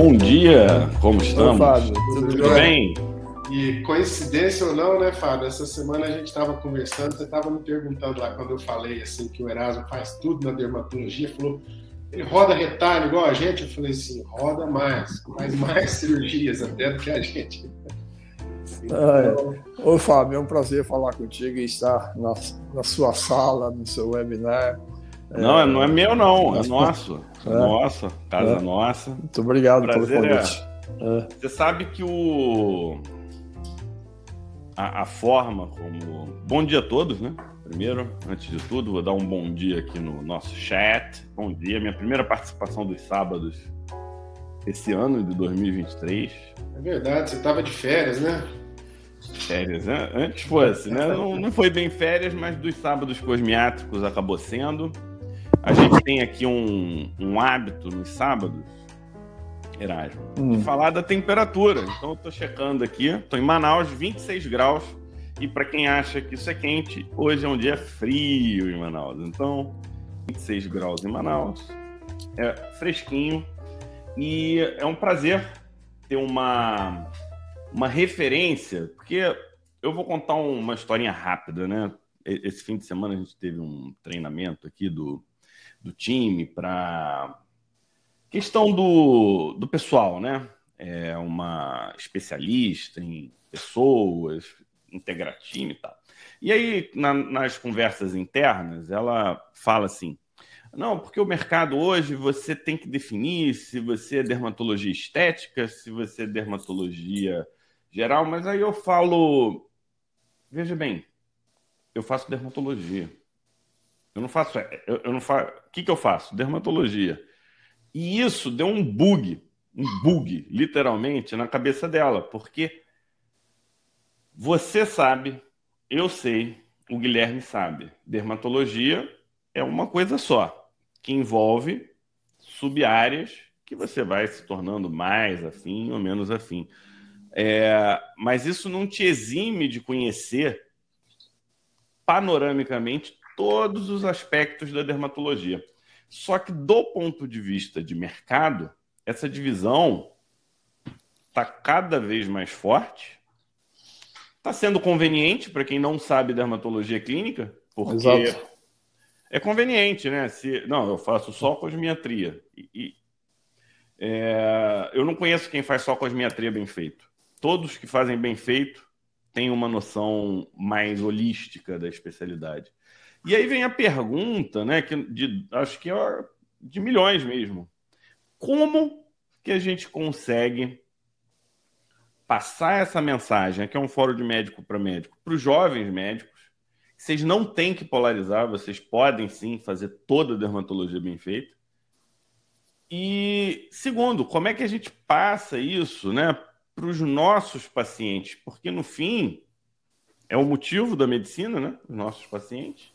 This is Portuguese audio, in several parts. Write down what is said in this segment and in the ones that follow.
Bom dia, como estamos? Oi, Fábio, tudo, tudo bem? E coincidência ou não, né, Fábio? Essa semana a gente estava conversando, você estava me perguntando lá quando eu falei assim que o Erasmo faz tudo na dermatologia, falou ele roda retalho igual a gente. Eu falei assim, roda mais, faz mais cirurgias até do que a gente. Então... Oi, Fábio, é um prazer falar contigo e estar na, na sua sala, no seu webinar. Não, é, não é meu, não, é nosso. É. Nossa, casa é. nossa. Muito obrigado pelo é convite. É. Você sabe que o. A, a, forma como. Bom dia a todos, né? Primeiro, antes de tudo, vou dar um bom dia aqui no nosso chat. Bom dia, minha primeira participação dos sábados esse ano de 2023. É verdade, você estava de férias, né? Férias, né? Antes fosse, né? Não, não foi bem férias, mas dos sábados cosmiátricos acabou sendo. A gente tem aqui um, um hábito nos sábados, Erasmo, hum. de falar da temperatura. Então eu tô checando aqui, tô em Manaus, 26 graus. E para quem acha que isso é quente, hoje é um dia frio em Manaus. Então, 26 graus em Manaus, é fresquinho. E é um prazer ter uma, uma referência, porque eu vou contar uma historinha rápida, né? Esse fim de semana a gente teve um treinamento aqui do, do time para questão do, do pessoal, né? É uma especialista em pessoas, integrar time e tal. E aí, na, nas conversas internas, ela fala assim: não, porque o mercado hoje você tem que definir se você é dermatologia estética, se você é dermatologia geral, mas aí eu falo: veja bem, eu faço dermatologia. Eu não faço. Eu, eu não faço. O que, que eu faço? Dermatologia. E isso deu um bug, um bug, literalmente, na cabeça dela, porque você sabe, eu sei, o Guilherme sabe. Dermatologia é uma coisa só, que envolve sub-áreas que você vai se tornando mais afim ou menos afim. É, mas isso não te exime de conhecer panoramicamente todos os aspectos da dermatologia. Só que, do ponto de vista de mercado, essa divisão está cada vez mais forte. Está sendo conveniente para quem não sabe dermatologia clínica, porque Exato. é conveniente, né? Se, não, eu faço só cosmiatria. E, e é, eu não conheço quem faz só cosmiatria bem feito. Todos que fazem bem feito têm uma noção mais holística da especialidade. E aí vem a pergunta, né, que de, acho que é de milhões mesmo. Como que a gente consegue passar essa mensagem, aqui é um fórum de médico para médico, para os jovens médicos, vocês não têm que polarizar, vocês podem sim fazer toda a dermatologia bem feita. E segundo, como é que a gente passa isso, né, para os nossos pacientes? Porque no fim é o motivo da medicina, né, os nossos pacientes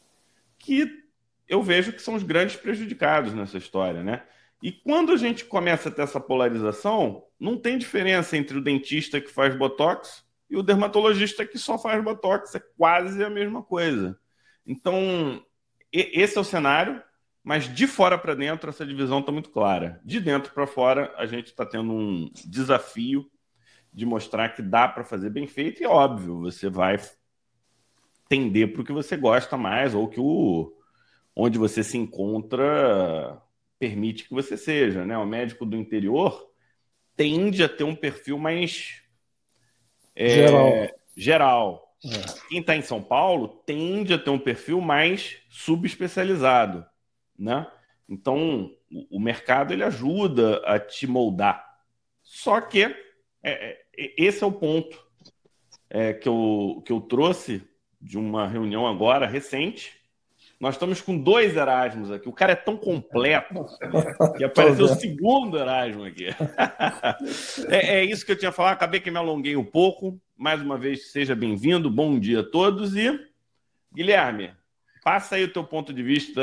que eu vejo que são os grandes prejudicados nessa história, né? E quando a gente começa a ter essa polarização, não tem diferença entre o dentista que faz botox e o dermatologista que só faz botox, é quase a mesma coisa. Então, esse é o cenário, mas de fora para dentro essa divisão está muito clara. De dentro para fora, a gente está tendo um desafio de mostrar que dá para fazer bem feito, e óbvio, você vai tender para o que você gosta mais ou que o onde você se encontra permite que você seja, né? O médico do interior tende a ter um perfil mais é, geral. geral. É. Quem está em São Paulo tende a ter um perfil mais subespecializado, né? Então o mercado ele ajuda a te moldar. Só que é, é, esse é o ponto é, que, eu, que eu trouxe de uma reunião agora recente. Nós estamos com dois Erasmus aqui. O cara é tão completo que apareceu o segundo Erasmo aqui. é, é, isso que eu tinha falado. Acabei que me alonguei um pouco. Mais uma vez, seja bem-vindo. Bom dia a todos. E, Guilherme, passa aí o teu ponto de vista.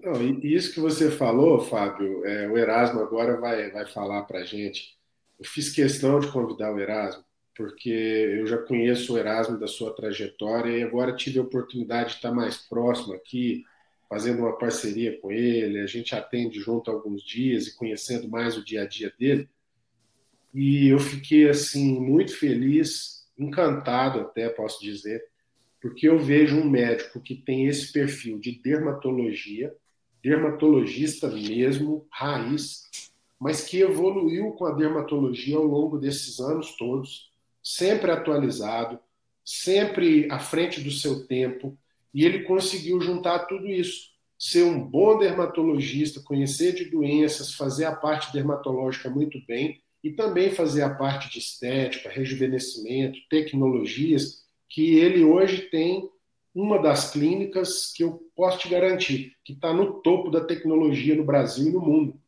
Não, e isso que você falou, Fábio, é, o Erasmo agora vai, vai falar para a gente. Eu fiz questão de convidar o Erasmo porque eu já conheço o Erasmo da sua trajetória e agora tive a oportunidade de estar mais próximo aqui, fazendo uma parceria com ele. A gente atende junto alguns dias e conhecendo mais o dia a dia dele. e eu fiquei assim muito feliz, encantado até posso dizer, porque eu vejo um médico que tem esse perfil de dermatologia, dermatologista mesmo, raiz, mas que evoluiu com a dermatologia ao longo desses anos todos, sempre atualizado, sempre à frente do seu tempo, e ele conseguiu juntar tudo isso. Ser um bom dermatologista, conhecer de doenças, fazer a parte dermatológica muito bem e também fazer a parte de estética, rejuvenescimento, tecnologias, que ele hoje tem uma das clínicas que eu posso te garantir que está no topo da tecnologia no Brasil e no mundo.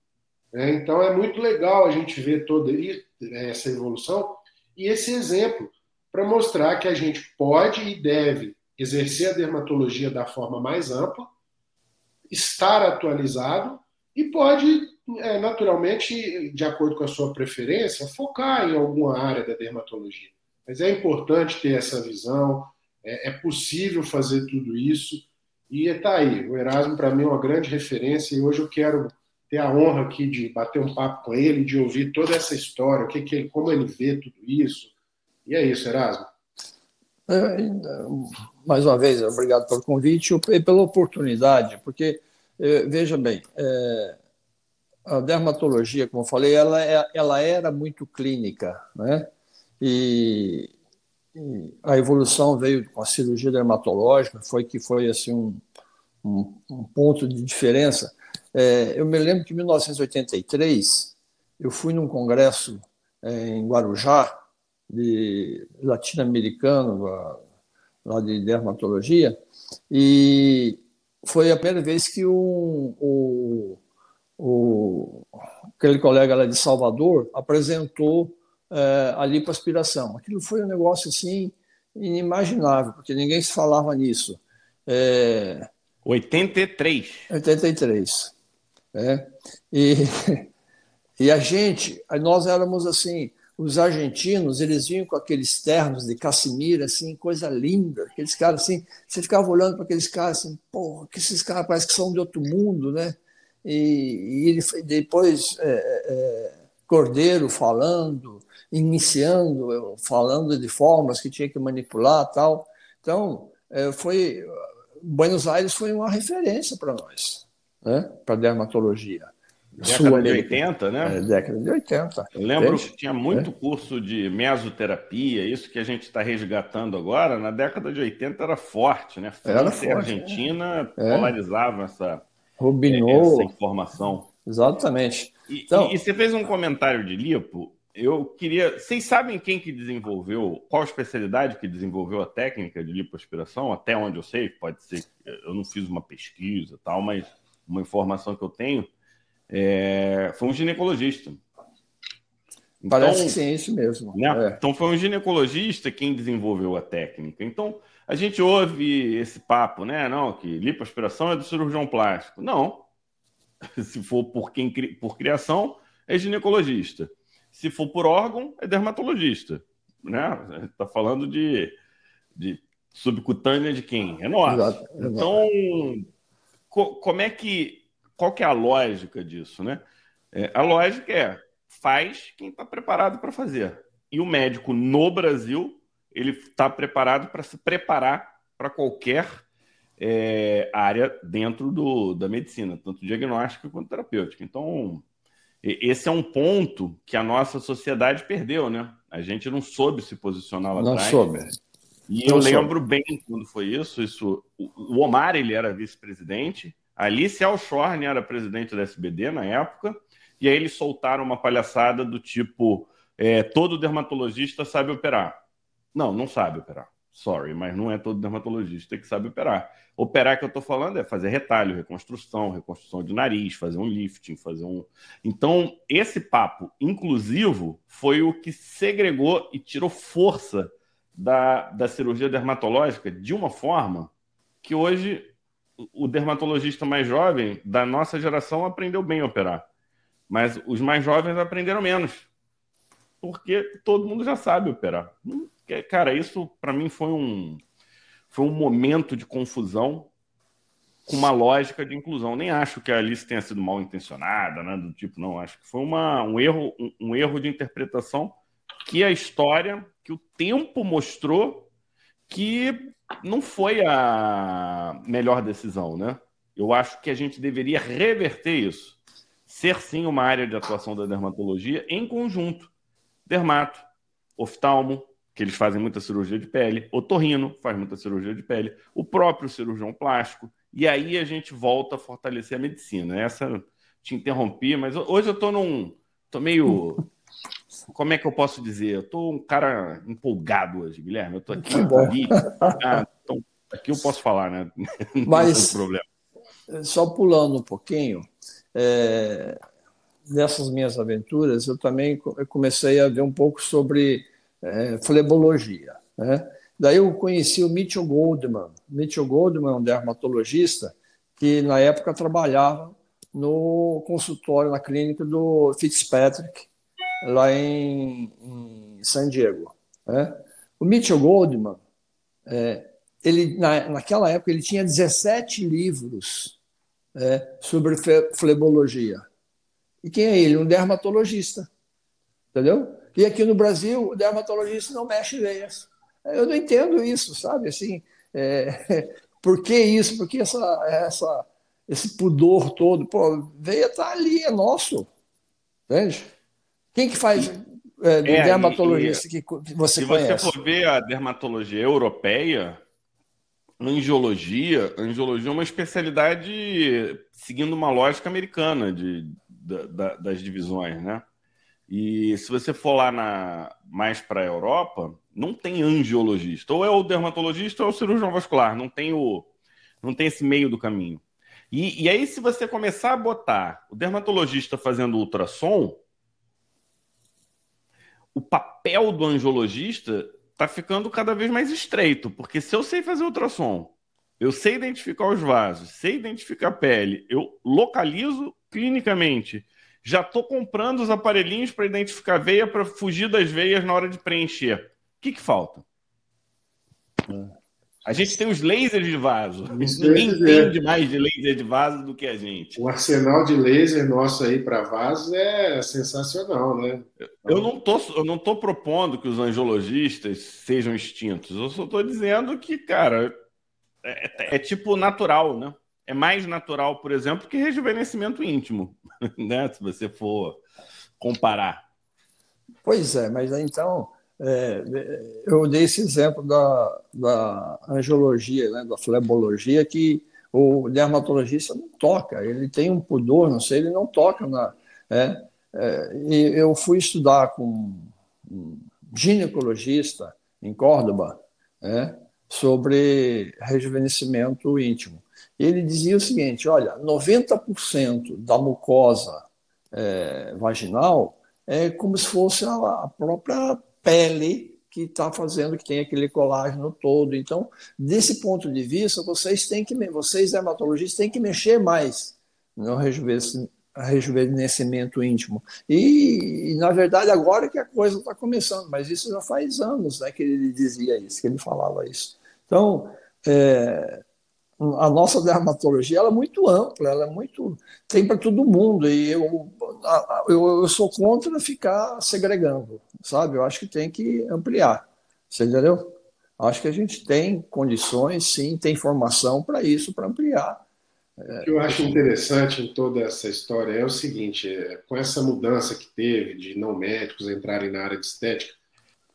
É, então é muito legal a gente ver toda essa evolução e esse exemplo para mostrar que a gente pode e deve exercer a dermatologia da forma mais ampla, estar atualizado e pode, é, naturalmente, de acordo com a sua preferência, focar em alguma área da dermatologia. Mas é importante ter essa visão, é, é possível fazer tudo isso. E está aí, o Erasmo para mim é uma grande referência e hoje eu quero ter a honra aqui de bater um papo com ele, de ouvir toda essa história, o que, que como ele vê tudo isso. E é isso, Erasmo. É, mais uma vez, obrigado pelo convite e pela oportunidade, porque, é, veja bem, é, a dermatologia, como eu falei, ela, é, ela era muito clínica, né? E, e, a evolução veio com a cirurgia dermatológica, foi que foi assim um, um, um ponto de diferença. É, eu me lembro que em 1983 eu fui num congresso é, em Guarujá de latino-americano lá de dermatologia e foi a primeira vez que o, o, o aquele colega lá de Salvador apresentou é, a lipoaspiração. Aquilo foi um negócio assim inimaginável, porque ninguém se falava nisso. É, 83. 83. É, e, e a gente, nós éramos assim, os argentinos, eles vinham com aqueles ternos de Casimira, assim, coisa linda. Aqueles caras assim, você ficava olhando para aqueles caras assim, porra, que esses caras parecem que são de outro mundo, né? E, e ele, depois é, é, Cordeiro falando, iniciando, falando de formas que tinha que manipular tal. Então, é, foi Buenos Aires foi uma referência para nós, né? para dermatologia. Década de 80, né? É, década de 80. Eu lembro que tinha muito é. curso de mesoterapia, isso que a gente está resgatando agora, na década de 80 era forte, né? França era forte, e Argentina é. polarizavam essa, Rubinot. essa informação. Exatamente. E, então, e, e você fez um comentário de lipo, eu queria. Vocês sabem quem que desenvolveu, qual especialidade que desenvolveu a técnica de lipoaspiração? Até onde eu sei, pode ser. Eu não fiz uma pesquisa tal, mas uma informação que eu tenho é, foi um ginecologista. Então, Parece que sim, é isso mesmo. Né? É. Então foi um ginecologista quem desenvolveu a técnica. Então a gente ouve esse papo, né? Não, que lipoaspiração é do cirurgião plástico. Não. Se for por quem por criação, é ginecologista. Se for por órgão, é dermatologista. Né? Está falando de, de subcutânea de quem? É nosso. Exato, Então, co como é que. Qual que é a lógica disso, né? É, a lógica é faz quem está preparado para fazer. E o médico no Brasil, ele está preparado para se preparar para qualquer é, área dentro do, da medicina, tanto diagnóstica quanto terapêutica. Então, esse é um ponto que a nossa sociedade perdeu, né? A gente não soube se posicionar lá não atrás. Soube. E não eu soube. lembro bem quando foi isso. Isso, o Omar ele era vice-presidente, Alice Alshorn era presidente da SBD na época, e aí eles soltaram uma palhaçada do tipo: é, todo dermatologista sabe operar. Não, não sabe operar. Sorry, mas não é todo dermatologista que sabe operar. Operar que eu estou falando é fazer retalho, reconstrução, reconstrução de nariz, fazer um lifting, fazer um. Então, esse papo inclusivo foi o que segregou e tirou força da, da cirurgia dermatológica de uma forma que hoje o dermatologista mais jovem da nossa geração aprendeu bem a operar. Mas os mais jovens aprenderam menos. Porque todo mundo já sabe operar. Cara, isso para mim foi um, foi um momento de confusão com uma lógica de inclusão. Nem acho que a Alice tenha sido mal intencionada, né? Do tipo, não. Acho que foi uma, um, erro, um, um erro de interpretação que a história, que o tempo mostrou que não foi a melhor decisão, né? Eu acho que a gente deveria reverter isso. Ser sim uma área de atuação da dermatologia em conjunto. Dermato, oftalmo, que eles fazem muita cirurgia de pele, otorrino faz muita cirurgia de pele, o próprio cirurgião plástico, e aí a gente volta a fortalecer a medicina. Essa te interrompi, mas hoje eu estou num. tô meio. Como é que eu posso dizer? Eu tô um cara empolgado hoje, Guilherme. Eu tô aqui. aqui, ah, então, aqui eu posso falar, né? Mas, problema. só pulando um pouquinho, é, nessas minhas aventuras, eu também comecei a ver um pouco sobre é, flebologia. Né? Daí eu conheci o Mitchell Goldman. Mitchell Goldman é um dermatologista que, na época, trabalhava no consultório, na clínica do Fitzpatrick, lá em, em San Diego. Né? O Mitchell Goldman, é, ele, na, naquela época, ele tinha 17 livros é, sobre flebologia. E quem é ele? Um dermatologista. Entendeu? E aqui no Brasil, o dermatologista não mexe veias. Eu não entendo isso, sabe? Assim, é, por que isso? Por que essa, essa, esse pudor todo? Pô, veia está ali, é nosso. Entende? Quem que faz é, é, dermatologista e, que, você se conhece? Se você for ver a dermatologia europeia, angiologia, angiologia é uma especialidade seguindo uma lógica americana de, da, das divisões, né? E se você for lá na, mais para a Europa, não tem angiologista. Ou é o dermatologista ou é o cirurgião vascular. Não tem, o, não tem esse meio do caminho. E, e aí, se você começar a botar o dermatologista fazendo ultrassom, o papel do angiologista está ficando cada vez mais estreito. Porque se eu sei fazer ultrassom, eu sei identificar os vasos, sei identificar a pele, eu localizo clinicamente já estou comprando os aparelhinhos para identificar veia para fugir das veias na hora de preencher. O que, que falta? É. A gente tem os lasers de vaso. Ninguém entende mais de laser de vaso do que a gente. O arsenal de laser nosso aí para vaso é sensacional, né? Eu não tô, eu não tô propondo que os angiologistas sejam extintos. Eu só estou dizendo que, cara, é, é, é tipo natural, né? é mais natural, por exemplo, que rejuvenescimento íntimo, né? Se você for comparar. Pois é, mas então é, eu dei esse exemplo da, da angiologia, né, da flebologia, que o dermatologista não toca, ele tem um pudor, não sei, ele não toca na. É, é, e eu fui estudar com um ginecologista em Córdoba é, sobre rejuvenescimento íntimo ele dizia o seguinte: olha, 90% da mucosa é, vaginal é como se fosse a, a própria pele que está fazendo que tem aquele colágeno todo. Então, desse ponto de vista, vocês têm que, vocês dermatologistas têm que mexer mais no rejuvenescimento íntimo. E, na verdade, agora que a coisa está começando, mas isso já faz anos né, que ele dizia isso, que ele falava isso. Então, é, a nossa dermatologia ela é muito ampla, ela é muito tem para todo mundo e eu, eu, eu sou contra ficar segregando, sabe? Eu acho que tem que ampliar, você entendeu? Acho que a gente tem condições, sim, tem formação para isso, para ampliar. O que eu acho interessante em toda essa história é o seguinte: é, com essa mudança que teve de não médicos entrarem na área de estética,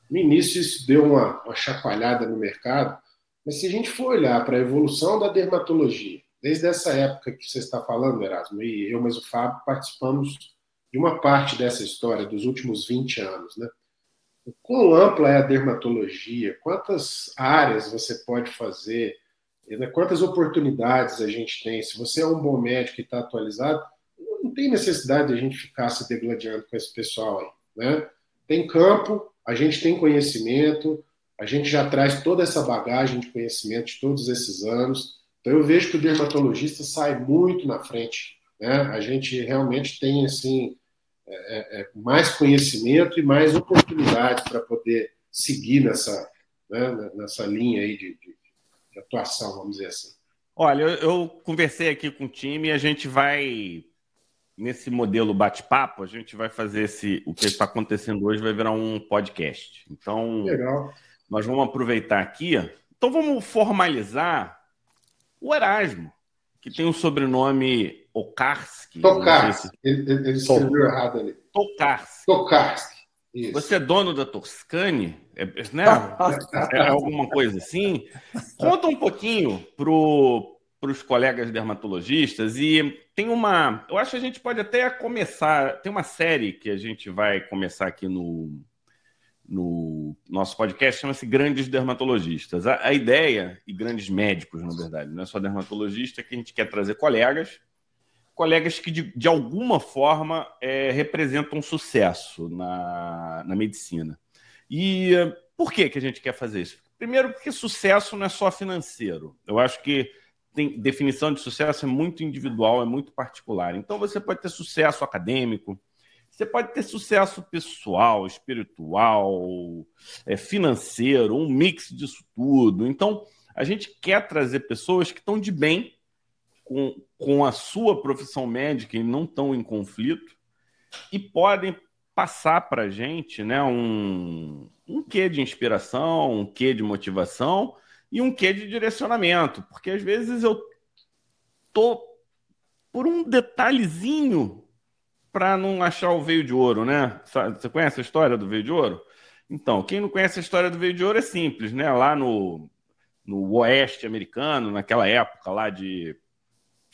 no início isso deu uma, uma chacoalhada no mercado mas se a gente for olhar para a evolução da dermatologia, desde essa época que você está falando, Erasmo, e eu, mas o Fábio, participamos uma parte dessa história dos últimos 20 anos, né? Quão ampla é a dermatologia? Quantas áreas você pode fazer? Né? Quantas oportunidades a gente tem? Se você é um bom médico e está atualizado, não tem necessidade de a gente ficar se degladiando com esse pessoal aí, né? Tem campo, a gente tem conhecimento, a gente já traz toda essa bagagem de conhecimento de todos esses anos. Então eu vejo que o dermatologista sai muito na frente. Né? A gente realmente tem assim é, é, é mais conhecimento e mais oportunidades para poder seguir nessa, né, nessa linha aí de, de, de, atuação, vamos dizer assim. Olha, eu, eu conversei aqui com o time e a gente vai nesse modelo bate-papo, a gente vai fazer esse o que está acontecendo hoje vai virar um podcast. Então, Legal. nós vamos aproveitar aqui. Então, vamos formalizar o Erasmo, que tem o sobrenome Okarski. Tokarski. Se... Ele, ele escreveu errado ali. Tokarski. Tokarski. Isso. Você é dono da Toscane? É, né? é alguma coisa assim? Conta um pouquinho para os colegas dermatologistas e tem uma. Eu acho que a gente pode até começar. Tem uma série que a gente vai começar aqui no, no nosso podcast, chama-se Grandes Dermatologistas. A, a, ideia, e grandes médicos, na verdade, não é só dermatologista, é que a gente quer trazer colegas colegas que, de, de alguma forma, é, representam sucesso na, na medicina. E por que, que a gente quer fazer isso? Primeiro, porque sucesso não é só financeiro. Eu acho que tem, definição de sucesso é muito individual, é muito particular. Então, você pode ter sucesso acadêmico, você pode ter sucesso pessoal, espiritual, é, financeiro, um mix disso tudo. Então, a gente quer trazer pessoas que estão de bem com, com a sua profissão médica e não estão em conflito e podem passar para a gente né, um, um quê de inspiração, um quê de motivação e um quê de direcionamento, porque às vezes eu tô por um detalhezinho para não achar o veio de ouro, né? Você conhece a história do veio de ouro? Então, quem não conhece a história do veio de ouro é simples, né? Lá no, no oeste americano, naquela época lá de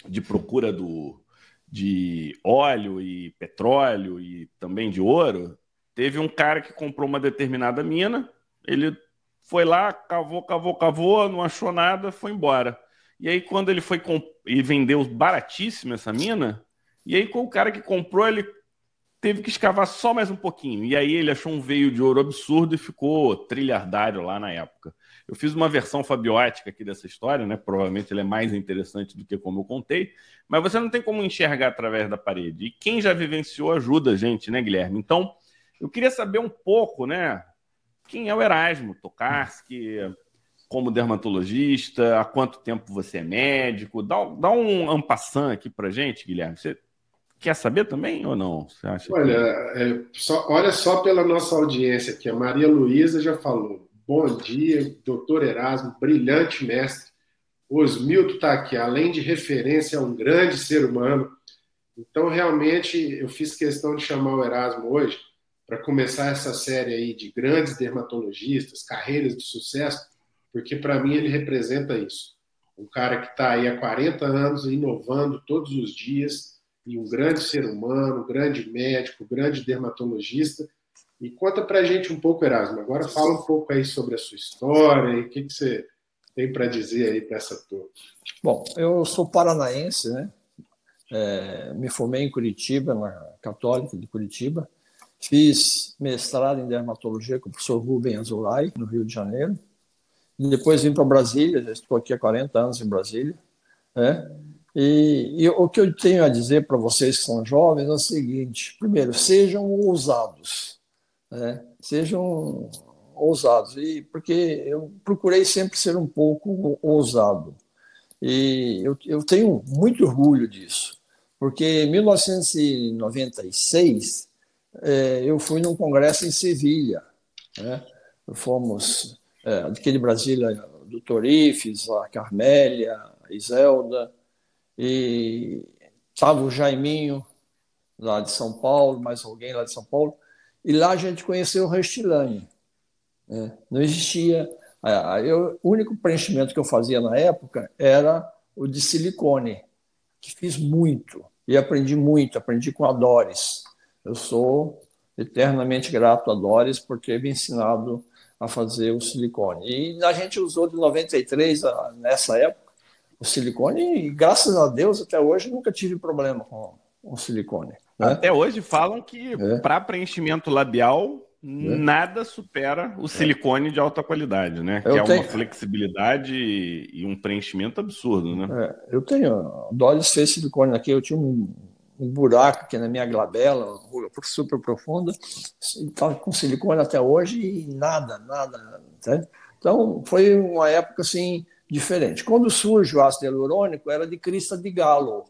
de procura do, de óleo e petróleo e também de ouro, teve um cara que comprou uma determinada mina, ele foi lá, cavou, cavou, cavou, não achou nada, foi embora. E aí, quando ele foi e vendeu baratíssimo essa mina, e aí, com o cara que comprou, ele teve que escavar só mais um pouquinho. E aí, ele achou um veio de ouro absurdo e ficou trilhardário lá na época. Eu fiz uma versão fabiótica aqui dessa história, né? Provavelmente ela é mais interessante do que como eu contei, mas você não tem como enxergar através da parede. E quem já vivenciou ajuda a gente, né, Guilherme? Então, eu queria saber um pouco, né? Quem é o Erasmo Tokarski, como dermatologista, há quanto tempo você é médico? Dá, dá um ampassan aqui pra gente, Guilherme. Você quer saber também ou não? Você acha olha, que... é, só, olha só pela nossa audiência aqui. A Maria Luísa já falou. Bom dia, doutor Erasmo, brilhante mestre. Osmildo está aqui, além de referência, é um grande ser humano. Então, realmente, eu fiz questão de chamar o Erasmo hoje para começar essa série aí de grandes dermatologistas, carreiras de sucesso, porque para mim ele representa isso. Um cara que está aí há 40 anos inovando todos os dias, e um grande ser humano, um grande médico, um grande dermatologista, e conta para a gente um pouco, Erasmo. Agora fala um pouco aí sobre a sua história e o que, que você tem para dizer aí para essa turma. Bom, eu sou paranaense, né? É, me formei em Curitiba, na Católica de Curitiba. Fiz mestrado em dermatologia com o professor Rubem Azulay, no Rio de Janeiro. Depois vim para Brasília, já estou aqui há 40 anos em Brasília. Né? E, e o que eu tenho a dizer para vocês que são jovens é o seguinte: primeiro, sejam ousados né? sejam ousados. E porque eu procurei sempre ser um pouco ousado. E eu, eu tenho muito orgulho disso, porque em 1996 é, eu fui num congresso em Sevilha. Né? Fomos é, aqui de Brasília, doutor Ifes, a Carmélia, a Iselda, e estava o Jaiminho, lá de São Paulo, mais alguém lá de São Paulo, e lá a gente conheceu o Restylane. Né? Não existia. Eu, o único preenchimento que eu fazia na época era o de silicone, que fiz muito e aprendi muito. Aprendi com a Doris. Eu sou eternamente grato a Doris por ter me ensinado a fazer o silicone. E a gente usou de 93 nessa época o silicone e graças a Deus até hoje nunca tive problema com o silicone. Né? Até hoje falam que é. para preenchimento labial é. nada supera o silicone de alta qualidade, né? Eu que é tenho... uma flexibilidade e um preenchimento absurdo, né? É, eu tenho. Doris fez silicone aqui, eu tinha um, um buraco aqui na minha glabela, super profunda, estava com silicone até hoje e nada, nada. Então foi uma época assim diferente. Quando surge o ácido hialurônico, era de crista de galo.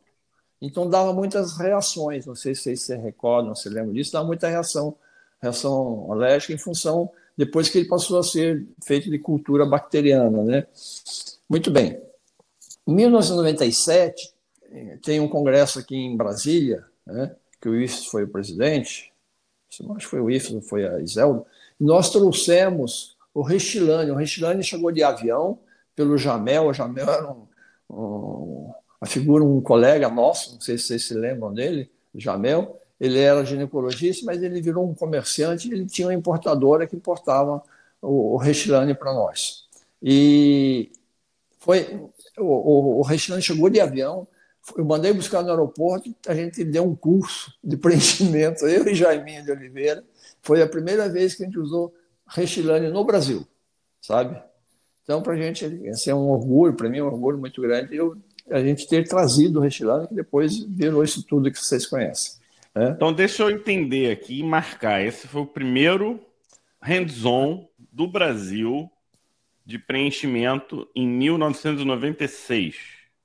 Então dava muitas reações, não sei se vocês se recordam, se lembram disso, dava muita reação, reação alérgica em função, depois que ele passou a ser feito de cultura bacteriana. Né? Muito bem. Em 1997, tem um congresso aqui em Brasília, né, que o IFES foi o presidente, acho que foi o IFES, não foi a Iselda, nós trouxemos o Rechilane. O Rechilane chegou de avião pelo Jamel, o Jamel era um, um, uma figura, um colega nosso, não sei se vocês se lembram dele, Jamel, ele era ginecologista, mas ele virou um comerciante, ele tinha uma importadora que importava o, o Rechilane para nós. E foi o, o, o Rechilane chegou de avião, eu mandei buscar no aeroporto, a gente deu um curso de preenchimento, eu e Jaiminha de Oliveira. Foi a primeira vez que a gente usou Rechilane no Brasil, sabe? Então, para a gente, esse é um orgulho, para mim é um orgulho muito grande, eu, a gente ter trazido o Rechilane, que depois virou isso tudo que vocês conhecem. Né? Então, deixa eu entender aqui e marcar. Esse foi o primeiro hands-on do Brasil de preenchimento em 1996.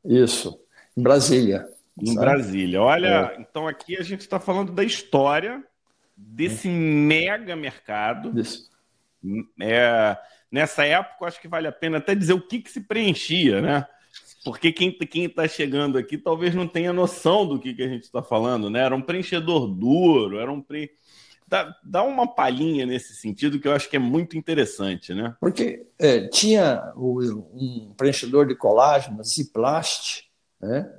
Isso. Em Brasília. Em sabe? Brasília. Olha, é. então aqui a gente está falando da história desse é. mega mercado. Isso. É, nessa época, acho que vale a pena até dizer o que, que se preenchia, né? Porque quem está chegando aqui talvez não tenha noção do que, que a gente está falando, né? Era um preenchedor duro, era um pre... Dá, dá, uma palhinha nesse sentido que eu acho que é muito interessante, né? Porque é, tinha um preenchedor de colágeno, Ziplast, né?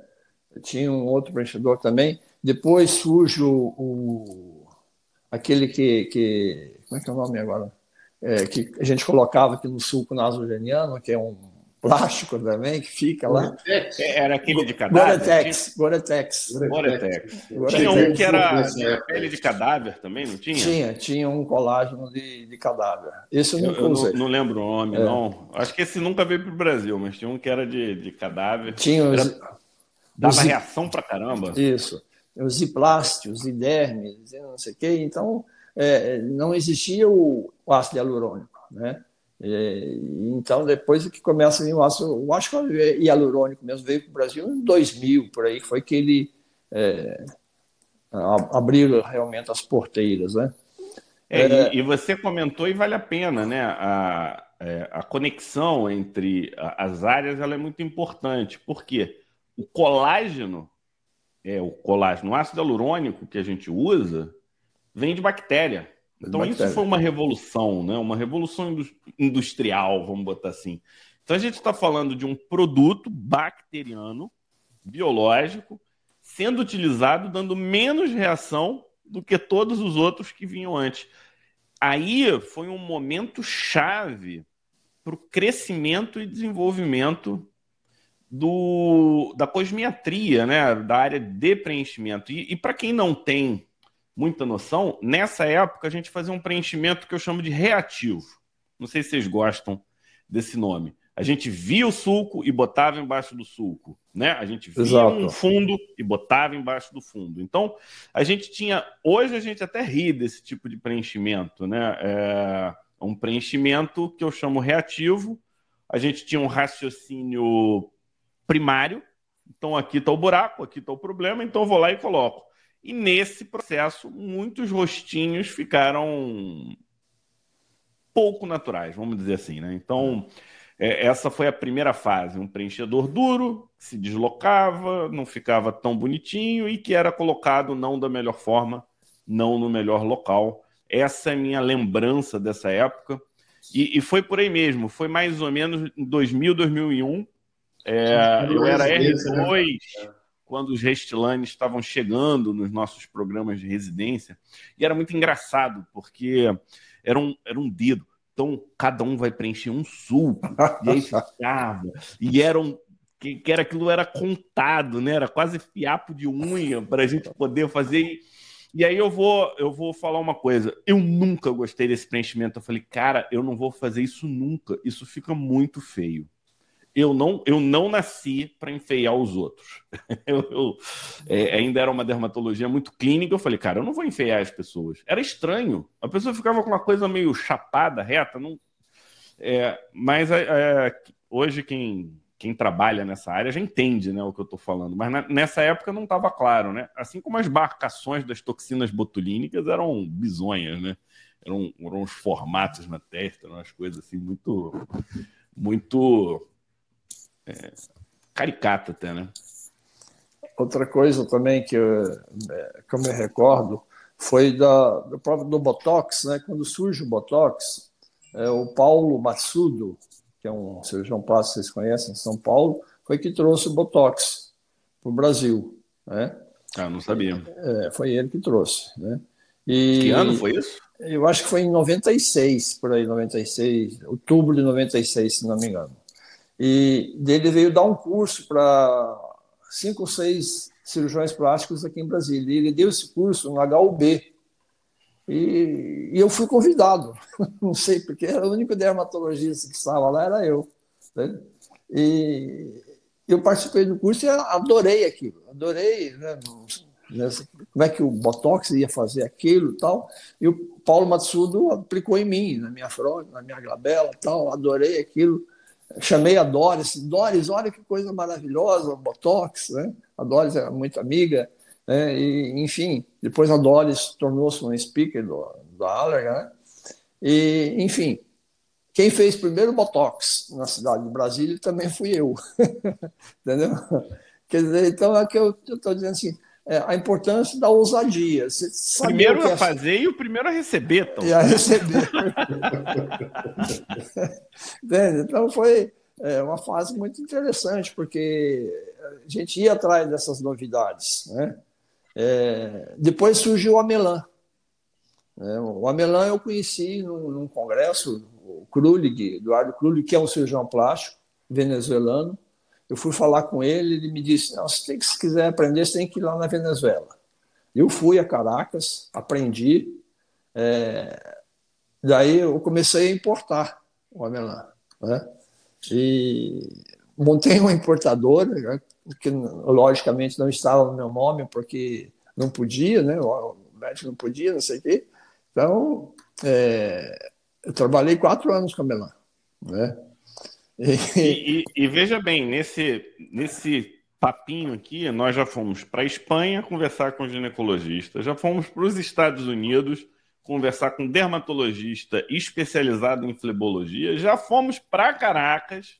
Tinha um outro preenchedor também. Depois surge o, o aquele que, que. Como é que é o nome agora? É, que a gente colocava aqui no suco nasogeniano, que é um plástico também, que fica lá. É, era aquele de cadáver? Goretex. Goretex. Goretex. Tinha um que era pele de cadáver também, não tinha? Tinha, tinha um colágeno de, de cadáver. Esse eu nunca eu, usei. Não, não, lembro o nome, é. não. Acho que esse nunca veio para o Brasil, mas tinha um que era de, de cadáver. Tinha os... Era... Dava os... reação para caramba. Isso. Os ziplástios, os idermes, não sei o quê. Então, é, não existia o, ácido hialurônico, né? É, então, depois que começa o ácido, eu acho que o hialurônico mesmo veio para o Brasil em 2000, por aí, foi que ele é, abriu realmente as porteiras, né? É, é, e, você comentou e vale a pena, né? A, é, a conexão entre as áreas ela é muito importante, porque o colágeno, é o colágeno, o ácido hialurônico que a gente usa, vem de bactéria. Então, isso foi uma revolução, né? uma revolução industrial, vamos botar assim. Então, a gente está falando de um produto bacteriano, biológico, sendo utilizado, dando menos reação do que todos os outros que vinham antes. Aí foi um momento chave para o crescimento e desenvolvimento do, da cosmiatria, né? da área de preenchimento. E, e para quem não tem muita noção, nessa época a gente fazia um preenchimento que eu chamo de reativo. Não sei se vocês gostam desse nome. A gente via o sulco e botava embaixo do sulco, né? A gente via Exato. um fundo e botava embaixo do fundo. Então, a gente tinha. Hoje a gente até ri desse tipo de preenchimento, né? É um preenchimento que eu chamo reativo. A gente tinha um raciocínio primário. Então, aqui está o buraco, aqui está o problema, então eu vou lá e coloco. E nesse processo, muitos rostinhos ficaram pouco naturais, vamos dizer assim, né? Então, é, essa foi a primeira fase, um preenchedor duro, que se deslocava, não ficava tão bonitinho e que era colocado não da melhor forma, não no melhor local. Essa é a minha lembrança dessa época. E, e foi por aí mesmo, foi mais ou menos em 2000, 2001. É, eu era R2, quando os Restlanes estavam chegando nos nossos programas de residência. E era muito engraçado, porque era um, era um dedo. Então, cada um vai preencher um sulco, e aí ficava. E era um, que, que era aquilo era contado, né? Era quase fiapo de unha para a gente poder fazer. E, e aí eu vou, eu vou falar uma coisa. Eu nunca gostei desse preenchimento. Eu falei, cara, eu não vou fazer isso nunca. Isso fica muito feio eu não, eu não nasci para enfeiar os outros. eu, eu é, ainda era uma dermatologia muito clínica. Eu falei, cara, eu não vou enfeiar as pessoas. Era estranho. A pessoa ficava com uma coisa meio chapada, reta. Não... É, mas é, hoje quem, quem trabalha nessa área já entende né, o que eu estou falando, mas na, nessa época não estava claro, né? Assim como as marcações das toxinas botulínicas eram bizonhas, né? Eram, eram uns formatos na testa, eram umas coisas assim muito, muito é, caricata até, né? Outra coisa também que eu, é, que eu me recordo foi da, do próprio do Botox, né? Quando surge o Botox, é, o Paulo Matsudo, que é um cirurgião plástico que vocês conhecem, em São Paulo, foi que trouxe o Botox para o Brasil, né? Ah, não sabia. É, foi ele que trouxe, né? E, que ano foi isso? Eu acho que foi em 96, por aí, 96, outubro de 96, se não me engano. E dele veio dar um curso para cinco ou seis cirurgiões plásticos aqui em Brasília. E ele deu esse curso no HUB. E, e eu fui convidado, não sei, porque era o único dermatologista que estava lá, era eu. Né? E eu participei do curso e adorei aquilo, adorei né? como é que o Botox ia fazer aquilo tal. E o Paulo Matsudo aplicou em mim, na minha fronte, na minha glabela tal, adorei aquilo. Chamei a Doris, Doris, olha que coisa maravilhosa, Botox, né? A Doris era muito amiga, né? E, enfim, depois a Doris tornou-se um speaker do, do Allerga, né? E, enfim, quem fez primeiro Botox na cidade de Brasília também fui eu, entendeu? Quer dizer, então é que eu estou dizendo assim, é, a importância da ousadia. primeiro a é... fazer e o primeiro a receber. Então. E a receber. então foi é, uma fase muito interessante, porque a gente ia atrás dessas novidades. Né? É, depois surgiu o Amelan. É, o Amelan eu conheci num, num congresso, o Krulig, Eduardo Krulig, que é um cirurgião plástico venezuelano, eu fui falar com ele, ele me disse: Não, você tem que, se quiser aprender, você tem que ir lá na Venezuela. Eu fui a Caracas, aprendi, é, daí eu comecei a importar o amelã. Né? E montei uma importadora, né, que logicamente não estava no meu nome, porque não podia, né? o médico não podia, não sei o quê. Então, é, eu trabalhei quatro anos com amelã. Né? E, e, e, veja bem, nesse, nesse papinho aqui, nós já fomos para a Espanha conversar com ginecologista, já fomos para os Estados Unidos conversar com dermatologista especializado em flebologia, já fomos para Caracas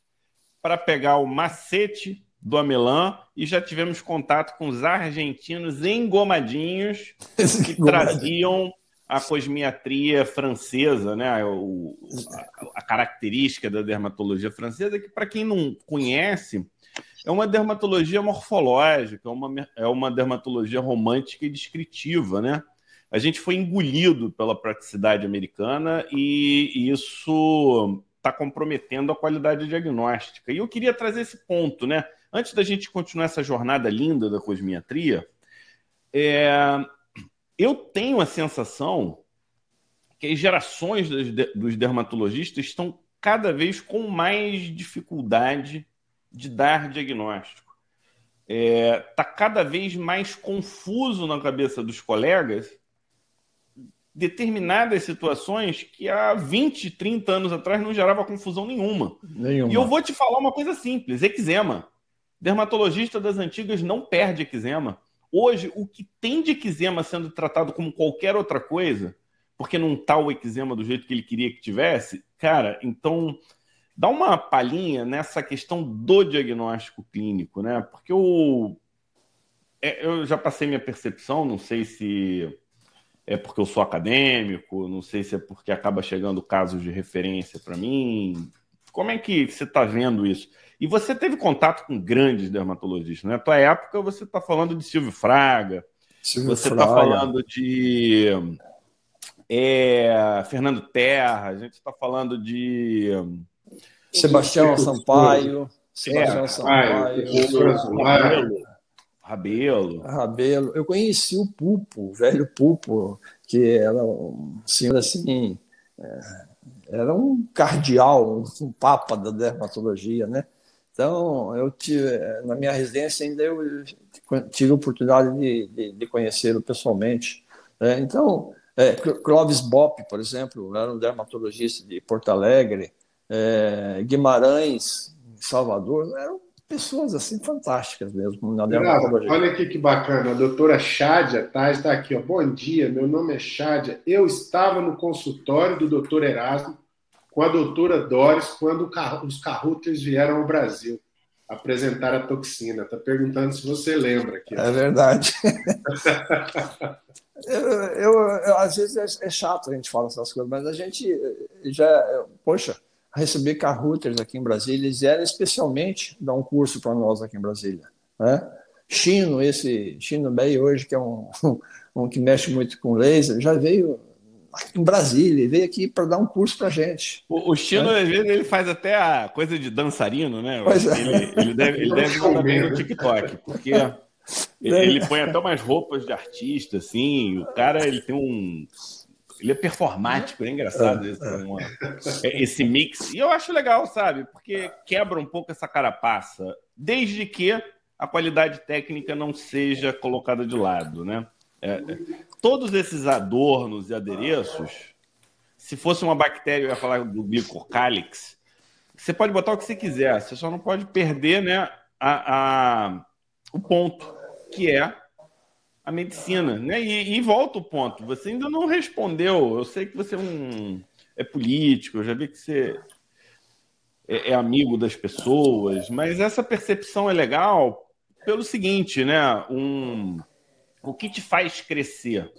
para pegar o macete do Amelã e já tivemos contato com os argentinos engomadinhos que traziam a cosmiatria francesa, né? O, a, a, característica da dermatologia francesa, que, para quem não conhece, é uma dermatologia morfológica, é uma, é uma dermatologia romântica e descritiva, né? A gente foi engolido pela praticidade americana e, e isso está comprometendo a qualidade diagnóstica. E eu queria trazer esse ponto, né? Antes da gente continuar essa jornada linda da cosmiatria, é, eu tenho a sensação que as gerações dos dermatologistas estão cada vez com mais dificuldade de dar diagnóstico. Está é, tá cada vez mais confuso na cabeça dos colegas determinadas situações que há 20, 30 anos atrás não gerava confusão nenhuma. nenhuma. E eu vou te falar uma coisa simples: eczema. Dermatologista das antigas não perde eczema. Hoje, o que tem de eczema sendo tratado como qualquer outra coisa, porque não está o eczema do jeito que ele queria que tivesse, cara, então dá uma palhinha nessa questão do diagnóstico clínico, né? Porque eu, é, eu já passei minha percepção, não sei se é porque eu sou acadêmico, não sei se é porque acaba chegando casos de referência para mim. Como é que você está vendo isso? E você teve contato com grandes dermatologistas, né? Na tua época, você está falando de Silvio Fraga, Silvio você está falando de é, Fernando Terra, a gente está falando de Sebastião Sampaio, Sebastião é, Sampaio, Rabelo. Rabelo. Rabelo. Eu conheci o Pupo, o velho Pupo, que era um senhor assim, é, era um cardeal, um papa da dermatologia, né? Então, eu tive, na minha residência ainda eu tive a oportunidade de, de, de conhecê-lo pessoalmente. Né? Então, é, Clóvis Bop, por exemplo, era um dermatologista de Porto Alegre, é, Guimarães, Salvador, eram pessoas assim fantásticas mesmo na dermatologia. Olha aqui que bacana, a doutora Chádia tá, está aqui. Ó. Bom dia, meu nome é Chádia. Eu estava no consultório do doutor Erasmo com a doutora Doris quando os carruters vieram ao Brasil apresentar a toxina. Está perguntando se você lembra. Aqui. É verdade. eu, eu, eu, às vezes é, é, chato a gente falar essas coisas, mas a gente já, poxa, receber carrouters aqui em Brasília, eles vieram especialmente dar um curso para nós aqui em Brasília. Né? Chino, esse Chino Bey hoje, que é um, um que mexe muito com laser, já veio em Brasília, veio aqui para dar um curso para gente. O, o Chino, né? às vezes, ele faz até a coisa de dançarino, né? Pois é. ele, ele deve, ele deve bem no TikTok, porque ele, ele põe até umas roupas de artista, assim, o cara, ele tem um... Ele é performático, é engraçado é, é. Uma, esse mix. E eu acho legal, sabe? Porque quebra um pouco essa carapaça, desde que a qualidade técnica não seja colocada de lado, né? É, é, todos esses adornos e adereços, se fosse uma bactéria, eu ia falar do glicocálix, você pode botar o que você quiser, você só não pode perder né, a, a o ponto, que é a medicina. Né? E, e volta o ponto, você ainda não respondeu. Eu sei que você é um é político, eu já vi que você é, é amigo das pessoas, mas essa percepção é legal pelo seguinte, né? Um, o que te faz crescer?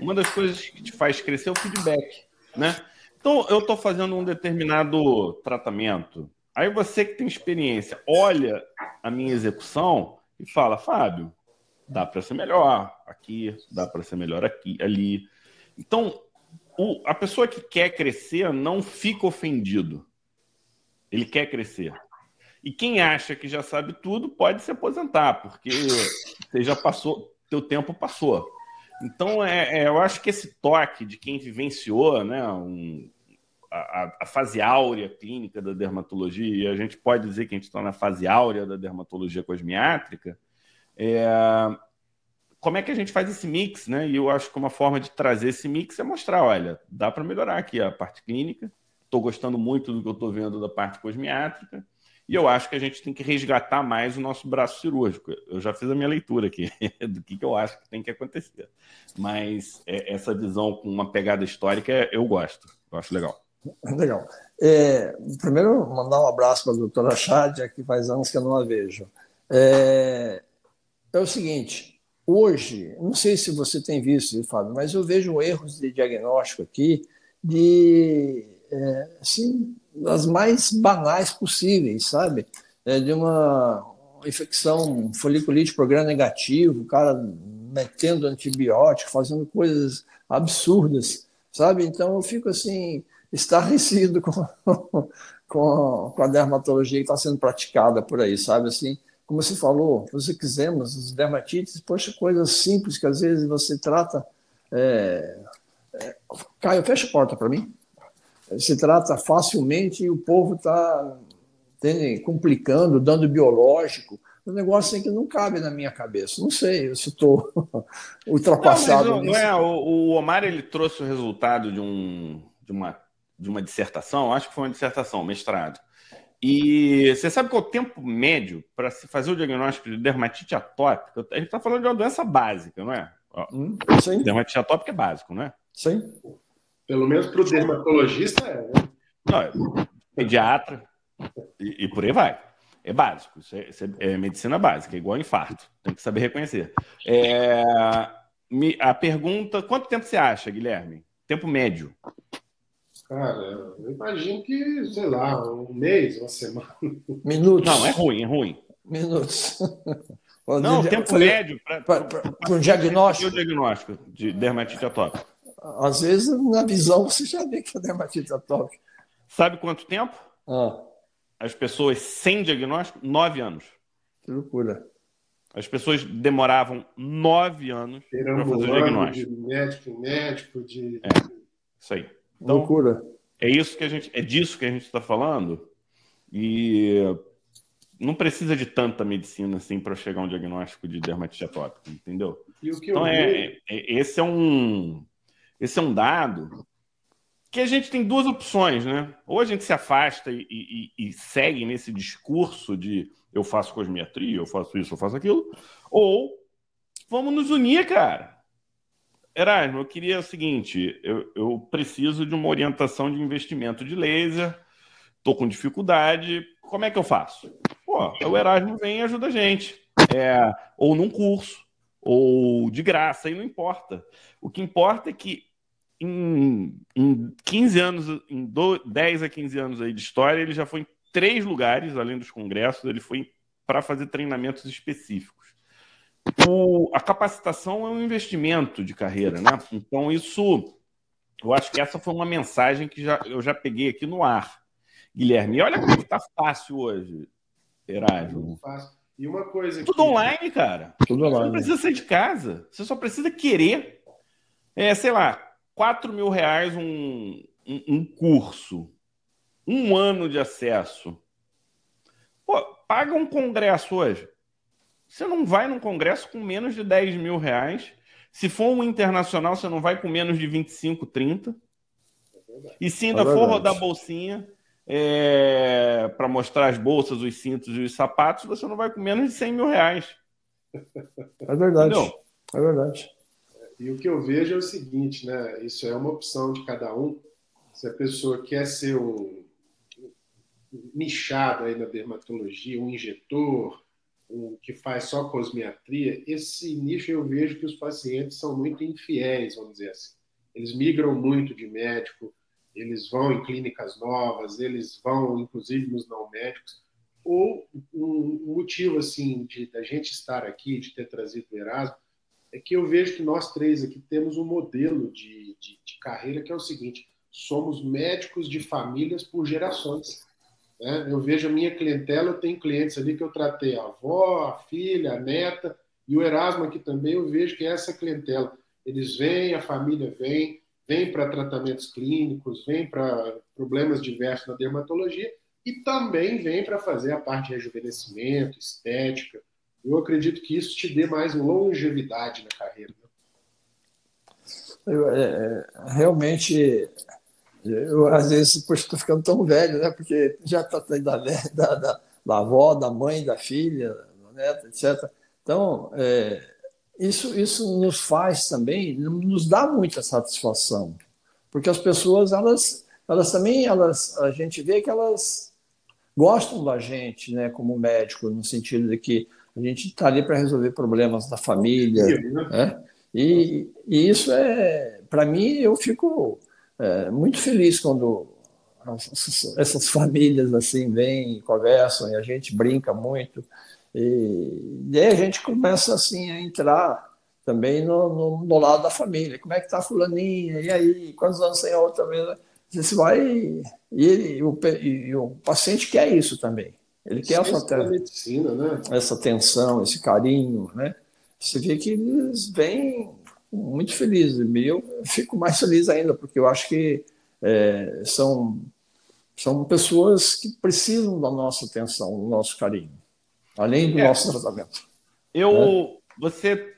Uma das coisas que te faz crescer é o feedback, né? Então, eu estou fazendo um determinado tratamento. Aí você que tem experiência, olha a minha execução e fala, Fábio, dá para ser melhor aqui, dá para ser melhor aqui, ali. Então, o, a pessoa que quer crescer não fica ofendido. Ele quer crescer. E quem acha que já sabe tudo pode se aposentar, porque você já passou, teu tempo passou. Então, é, é, eu acho que esse toque de quem vivenciou né, um, a, a, fase áurea clínica da dermatologia, e a gente pode dizer que a gente está na fase áurea da dermatologia cosmiátrica, é, como é que a gente faz esse mix, né? E eu acho que uma forma de trazer esse mix é mostrar, olha, dá para melhorar aqui a parte clínica, estou gostando muito do que eu estou vendo da parte cosmiátrica, e eu acho que a gente tem que resgatar mais o nosso braço cirúrgico. Eu já fiz a minha leitura aqui do que, que eu acho que tem que acontecer. Mas é, essa visão com uma pegada histórica eu gosto. Eu acho legal. Legal. É, primeiro, mandar um abraço para a doutora Chádia, que faz anos que eu não a vejo. É, é o seguinte, hoje, não sei se você tem visto, Fábio, mas eu vejo erros de diagnóstico aqui de, é, assim, das mais banais possíveis, sabe? É, de uma infecção foliculite por gram negativo, o cara metendo antibiótico, fazendo coisas absurdas, sabe? Então eu fico assim, estarrecido com, com, com a dermatologia que está sendo praticada por aí, sabe? Assim, como você falou, os eczemas, os dermatites, poxa, coisas simples que às vezes você trata. É... É... Caio, fecha a porta para mim se trata facilmente e o povo está complicando, dando biológico. Um negócio assim que não cabe na minha cabeça. Não sei se estou ultrapassado. Não, não é, o, o, Omar ele trouxe o resultado de, um, de, uma, de uma dissertação, acho que foi uma dissertação, mestrado. E você sabe qual é o tempo médio para se fazer o diagnóstico de dermatite atópica? A gente está falando de uma doença básica, não é? Hum, dermatite atópica é básico, não é? Sim. Pelo menos para o dermatologista é. Né? Não, é pediatra e, e, por aí vai. É básico, isso é, isso é, medicina básica, é igual infarto, tem que saber reconhecer. É, me, a pergunta: quanto tempo você acha, Guilherme? Tempo médio? Cara, eu imagino que, sei lá, um mês, uma semana. Minutos. Não, é ruim, é ruim. Minutos. Não, tempo médio para um diagnóstico. O diagnóstico de dermatite atópica. Às vezes, na visão, você já vê que é dermatite atópica. Sabe quanto tempo? Ah. As pessoas sem diagnóstico, nove anos. Que loucura. As pessoas demoravam nove anos para fazer o diagnóstico. De médico em médico, de. É, isso aí. Então, loucura. É isso que a gente, é disso que a gente está falando. E não precisa de tanta medicina assim para chegar a um diagnóstico de dermatite atópica, entendeu? então é, é, esse é um esse é um dado que a gente tem duas opções, né? Ou a gente se afasta e, e, e segue nesse discurso de eu faço cosmetria, eu faço isso, eu faço aquilo, ou vamos nos unir, cara. Erasmo, eu queria o seguinte: eu, eu preciso de uma orientação de investimento de laser, estou com dificuldade, como é que eu faço? Pô, o Erasmo vem e ajuda a gente. É, ou num curso, ou de graça, aí não importa. O que importa é que em, em 15 anos, em do, 10 a 15 anos aí de história, ele já foi em três lugares, além dos congressos, ele foi para fazer treinamentos específicos. O, a capacitação é um investimento de carreira, né? Então, isso, eu acho que essa foi uma mensagem que já, eu já peguei aqui no ar, Guilherme. E olha como está fácil hoje, Erasmo. E uma coisa. Tudo que... online, cara. Tudo online. Você não precisa sair de casa. Você só precisa querer. É, sei lá, 4 mil reais um, um, um curso, um ano de acesso. Pô, paga um congresso hoje. Você não vai num congresso com menos de 10 mil reais. Se for um internacional, você não vai com menos de 25, 30. E se ainda é for rodar bolsinha é, para mostrar as bolsas, os cintos e os sapatos, você não vai com menos de 100 mil reais. É verdade. Entendeu? É verdade. E o que eu vejo é o seguinte, né? Isso é uma opção de cada um. Se a pessoa quer ser um nichado aí na dermatologia, um injetor, um que faz só cosmetria, esse nicho eu vejo que os pacientes são muito infiéis, vamos dizer assim. Eles migram muito de médico, eles vão em clínicas novas, eles vão inclusive nos não médicos. Ou um motivo assim de da gente estar aqui, de ter trazido o Erasmo, é que eu vejo que nós três aqui temos um modelo de, de, de carreira que é o seguinte: somos médicos de famílias por gerações. Né? Eu vejo a minha clientela, eu tenho clientes ali que eu tratei a avó, a filha, a neta, e o Erasmo aqui também, eu vejo que é essa clientela. Eles vêm, a família vem, vem para tratamentos clínicos, vem para problemas diversos na dermatologia, e também vem para fazer a parte de rejuvenescimento, estética, eu acredito que isso te dê mais longevidade na carreira. Né? Eu, é, é realmente, eu às vezes estou ficando tão velho, né? porque já está da, da, da, da avó, da mãe, da filha, da neta, etc. Então, é, isso, isso nos faz também, nos dá muita satisfação, porque as pessoas, elas, elas também, elas, a gente vê que elas gostam da gente, né, como médico, no sentido de que a gente está ali para resolver problemas da família. Né? E, e, isso é, para mim, eu fico é, muito feliz quando essas, famílias assim vêm, conversam e a gente brinca muito. E, e aí a gente começa assim a entrar também no, no, no, lado da família. Como é que está fulaninha? E aí, quantos anos tem a outra vez? Você vai e, e, o, e o paciente quer isso também. Ele quer essa, medicina, né? essa atenção, esse carinho, né? Você vê que eles vêm muito felizes. E eu fico mais feliz ainda, porque eu acho que é, são, são pessoas que precisam da nossa atenção, do nosso carinho, além do é, nosso tratamento. Eu, né? você,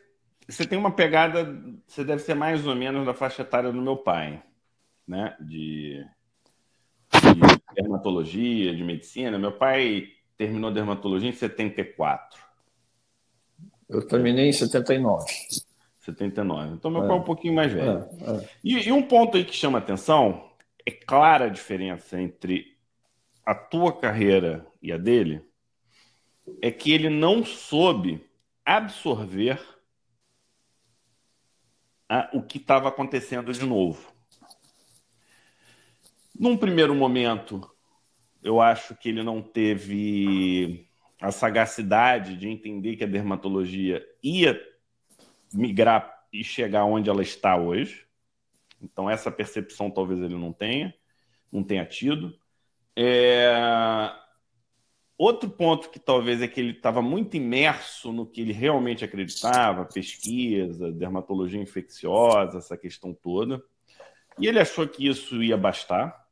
você tem uma pegada, você deve ser mais ou menos da faixa etária do meu pai, né? De, de dermatologia, de medicina. Meu pai terminou dermatologia em 74. Eu terminei em 79. 79. Então, meu é. pai é um pouquinho mais velho. É, é. E, e, um ponto aí que chama atenção é clara a diferença entre a tua carreira e a dele, é que ele não soube absorver a, o que estava acontecendo de novo. Num primeiro momento, eu acho que ele não teve a sagacidade de entender que a dermatologia ia migrar e chegar onde ela está hoje. Então, essa percepção talvez ele não tenha, não tenha tido. É... Outro ponto que talvez é que ele estava muito imerso no que ele realmente acreditava, pesquisa, dermatologia infecciosa, essa questão toda. E ele achou que isso ia bastar.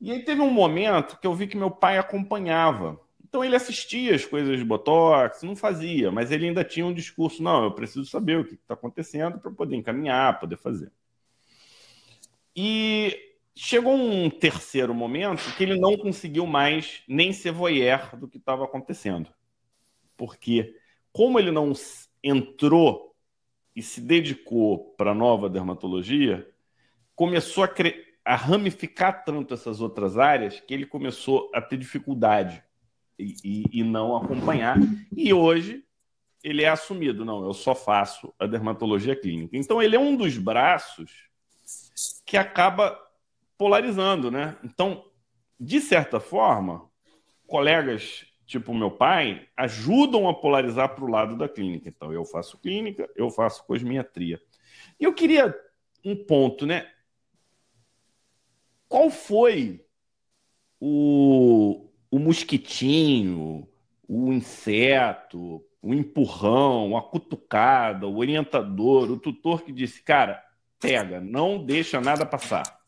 E aí teve um momento que eu vi que meu pai acompanhava. Então ele assistia as coisas de Botox, não fazia, mas ele ainda tinha um discurso: não, eu preciso saber o que está acontecendo para poder encaminhar, poder fazer. E chegou um terceiro momento que ele não conseguiu mais nem ser voyeur do que estava acontecendo. Porque, como ele não entrou e se dedicou para a nova dermatologia, começou a, a, ramificar tanto essas outras áreas que ele começou a ter dificuldade e, e, e não acompanhar. E hoje ele é assumido, não, eu só faço a dermatologia clínica. Então ele é um dos braços que acaba polarizando, né? Então, de certa forma, colegas tipo meu pai ajudam a polarizar para o lado da clínica. Então, eu faço clínica, eu faço cosmiatria. E eu queria um ponto, né? Qual foi o, o mosquitinho, o inseto, o empurrão, a cutucada, o orientador, o tutor que disse, cara, pega, não deixa nada passar.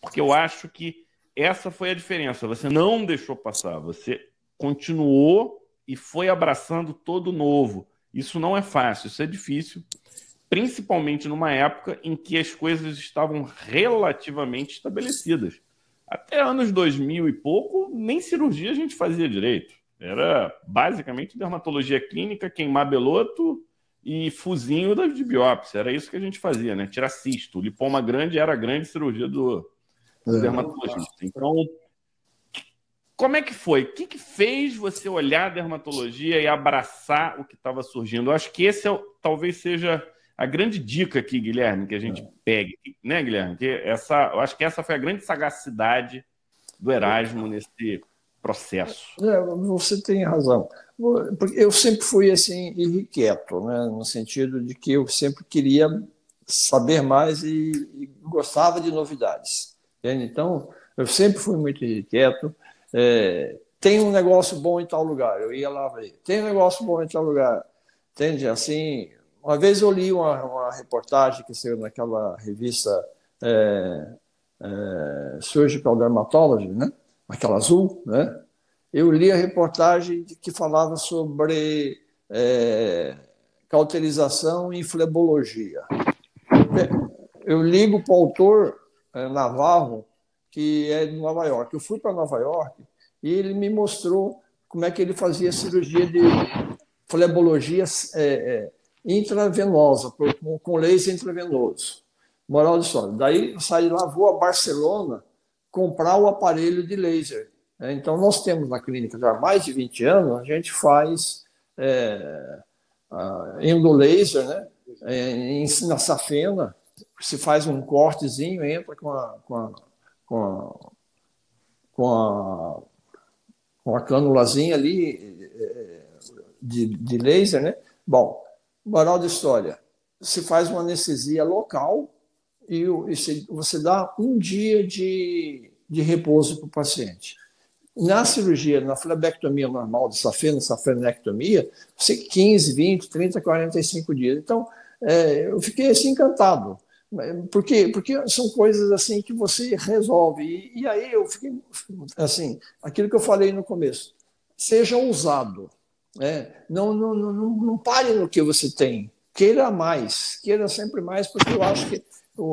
Porque eu acho que essa foi a diferença. Você não deixou passar, você continuou e foi abraçando todo novo. Isso não é fácil, isso é difícil, principalmente numa época em que as coisas estavam relativamente estabelecidas. Até anos 2000 e pouco, nem cirurgia a gente fazia direito. Era basicamente dermatologia clínica, queimar beloto e fuzinho de biópsia. Era isso que a gente fazia, né? Tirar cisto. Lipoma grande era a grande cirurgia do, do é. dermatologista. Então, como é que foi? O que, que fez você olhar a dermatologia e abraçar o que estava surgindo? Eu acho que esse é, talvez seja a grande dica aqui, Guilherme, que a gente é. pegue, né, Guilherme? Que essa, eu acho que essa foi a grande sagacidade do Erasmo nesse processo. É, você tem razão. Eu sempre fui assim irrequieto, né? no sentido de que eu sempre queria saber mais e, e gostava de novidades. Entende? Então, eu sempre fui muito irrequieto. É, tem um negócio bom em tal lugar, eu ia lá ver. Tem um negócio bom em tal lugar. Entende? Assim, uma vez eu li uma, uma reportagem que saiu naquela revista é, é, Surgical Dermatology, né? aquela azul, né? eu li a reportagem que falava sobre é, cauterização e flebologia. Eu ligo para o autor é, Navarro, que é de Nova York. Eu fui para Nova York e ele me mostrou como é que ele fazia cirurgia de flebologia é, é, intravenosa, com, com laser intravenoso. Moral de história. Daí saí lá, vou a Barcelona comprar o aparelho de laser. É, então, nós temos na clínica já há mais de 20 anos, a gente faz é, endolaser, né? É, na safena, se faz um cortezinho, entra com a, com a, com a, com a, com a ali é, de, de laser, né? Bom, moral da história, se faz uma anestesia local e, e você dá um dia de, de repouso para o paciente. Na cirurgia, na flebectomia normal de safena, safenectomia, você 15, 20, 30, 45 dias. Então, é, eu fiquei assim encantado. Por quê? Porque são coisas assim que você resolve. E, e, aí eu fiquei assim, aquilo que eu falei no começo. Seja ousado. Né? Não, não, não, não pare no que você tem. Queira mais, queira sempre mais, porque eu acho que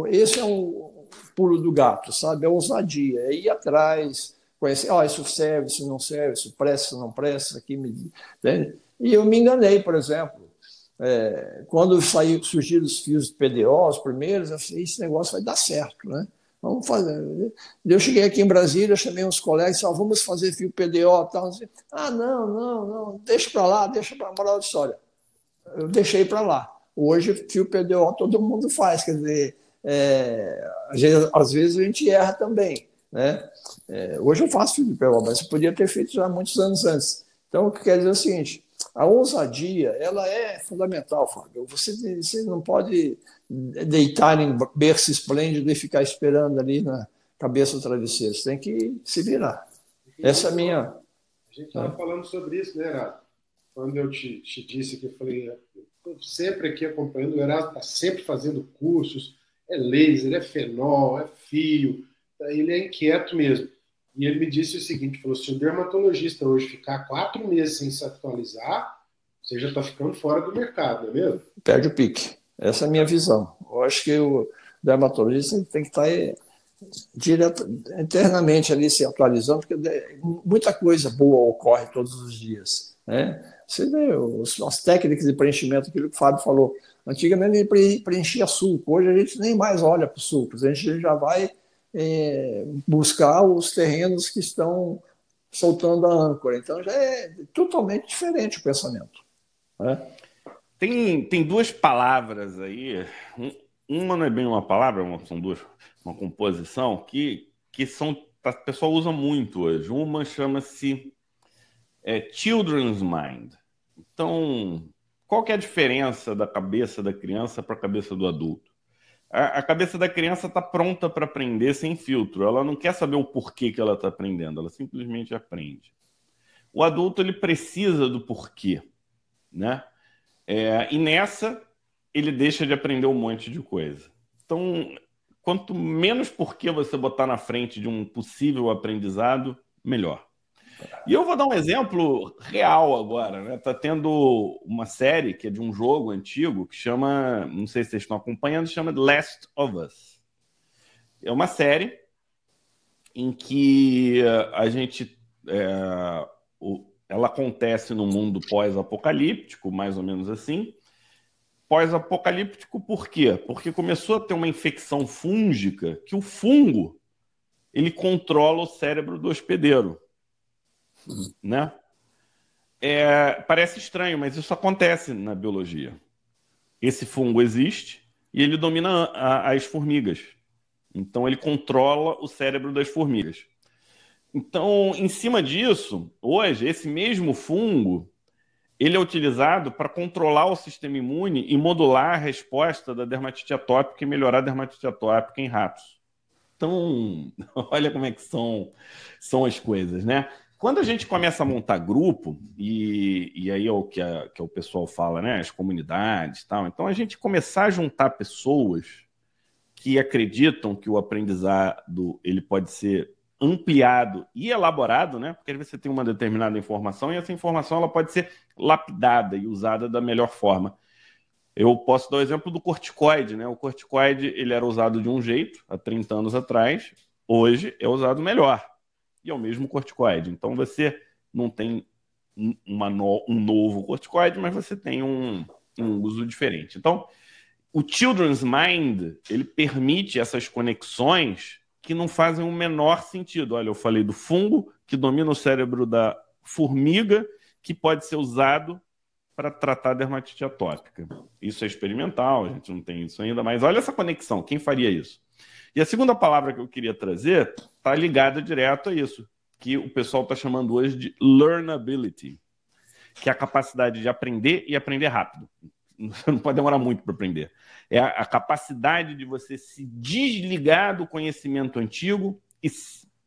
esse é o pulo do gato, sabe? É ousadia, é ir atrás, conhecer, oh, isso serve, isso não serve, isso presta, isso não presta, aqui me... Entende? E eu me enganei, por exemplo. É, quando saiu, surgiram os fios de PDO, os primeiros, eu falei, esse negócio vai dar certo, né? Vamos fazer. Eu cheguei aqui em Brasília, chamei uns colegas, e vamos fazer fio PDO tal. Ah, não, não, não, deixa para lá, deixa para moral de história. Eu deixei para lá. Hoje, fio PDO todo mundo faz, quer dizer, é, às vezes a gente erra também. Né? É, hoje eu faço filme pelo mas eu podia ter feito já muitos anos antes. Então, o que quer dizer é o seguinte: a ousadia ela é fundamental, Fábio. Você, você não pode deitar em berço esplêndido e ficar esperando ali na cabeça do travesseiro. Você tem que se virar. Essa é a minha. A gente estava é. falando sobre isso, né, Erasmo? Quando eu te, te disse que eu falei, estou sempre aqui acompanhando, o Erasmo está sempre fazendo cursos, é laser, é fenol, é fio ele é inquieto mesmo. E ele me disse o seguinte: falou, se o dermatologista hoje ficar quatro meses sem se atualizar, você já está ficando fora do mercado, não é mesmo? Perde o pique. Essa é a minha visão. Eu acho que o dermatologista tem que estar tá direto, internamente ali se atualizando, porque muita coisa boa ocorre todos os dias. Né? Você vê as técnicas de preenchimento, aquilo que o Fábio falou. Antigamente ele preenchia suco, hoje a gente nem mais olha para os sucos, a gente já vai é, buscar os terrenos que estão soltando a âncora. Então já é totalmente diferente o pensamento. Né? Tem, tem duas palavras aí, uma não é bem uma palavra, são duas, uma composição, que, que são, a pessoa usa muito hoje. Uma chama-se é, Children's Mind. Então, qual que é a diferença da cabeça da criança para a cabeça do adulto? A, a cabeça da criança está pronta para aprender sem filtro. Ela não quer saber o porquê que ela está aprendendo, ela simplesmente aprende. O adulto ele precisa do porquê, né? É, e nessa ele deixa de aprender um monte de coisa. Então, quanto menos porquê você botar na frente de um possível aprendizado, melhor. E eu vou dar um exemplo real agora, né? Tá tendo uma série que é de um jogo antigo que chama, não sei se vocês estão acompanhando, chama The Last of Us. É uma série em que a gente é, o, ela acontece no mundo pós-apocalíptico, mais ou menos assim. Pós-apocalíptico por quê? Porque começou a ter uma infecção fúngica que o fungo ele controla o cérebro do hospedeiro né? É, parece estranho, mas isso acontece na biologia. Esse fungo existe e ele domina a, as formigas. Então ele controla o cérebro das formigas. Então, em cima disso, hoje esse mesmo fungo ele é utilizado para controlar o sistema imune e modular a resposta da dermatite atópica e melhorar a dermatite atópica em ratos. Então, olha como é que são, são as coisas, né? Quando a gente começa a montar grupo, e, e aí é o que, a, que o pessoal fala, né? As comunidades tal. Então, a gente começar a juntar pessoas que acreditam que o aprendizado ele pode ser ampliado e elaborado, né? Porque às vezes você tem uma determinada informação e essa informação ela pode ser lapidada e usada da melhor forma. Eu posso dar o exemplo do corticoide, né? O corticoide ele era usado de um jeito há 30 anos atrás, hoje é usado melhor e é o mesmo corticoide. Então você não tem uma no, um novo corticoide, mas você tem um, um uso diferente. Então, o Children's Mind ele permite essas conexões que não fazem o menor sentido. Olha, eu falei do fungo que domina o cérebro da formiga, que pode ser usado para tratar dermatite atópica. Isso é experimental, a gente não tem isso ainda, mas olha essa conexão, quem faria isso? E a segunda palavra que eu queria trazer está ligada direto a isso, que o pessoal está chamando hoje de learnability, que é a capacidade de aprender e aprender rápido. Você não pode demorar muito para aprender. É a, capacidade de você se desligar do conhecimento antigo e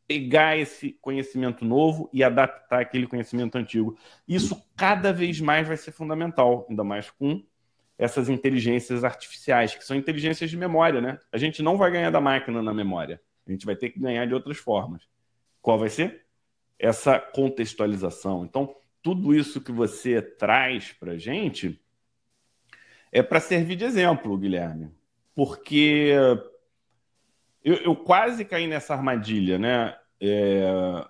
pegar esse conhecimento novo e adaptar aquele conhecimento antigo. Isso cada vez mais vai ser fundamental, ainda mais com essas inteligências artificiais, que são inteligências de memória, né? A gente não vai ganhar da máquina na memória. A gente vai ter que ganhar de outras formas. Qual vai ser? Essa contextualização. Então, tudo isso que você traz para a gente é para servir de exemplo, Guilherme. Porque eu, eu, quase caí nessa armadilha, né? É,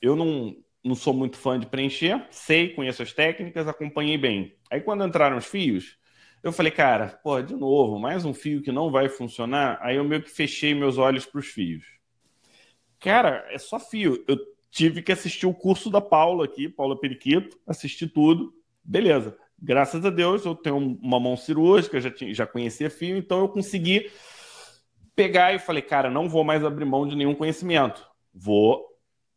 eu não, não sou muito fã de preencher, sei, conheço as técnicas, acompanhei bem. Aí, quando entraram os fios, eu falei, cara, pô, de novo, mais um fio que não vai funcionar. Aí eu meio que fechei meus olhos para os fios. Cara, é só fio. Eu tive que assistir o curso da Paula aqui, Paula Periquito, assisti tudo. Beleza. Graças a Deus eu tenho uma mão cirúrgica, já, tinha, já conhecia fio, então eu consegui pegar e falei, cara, não vou mais abrir mão de nenhum conhecimento. Vou,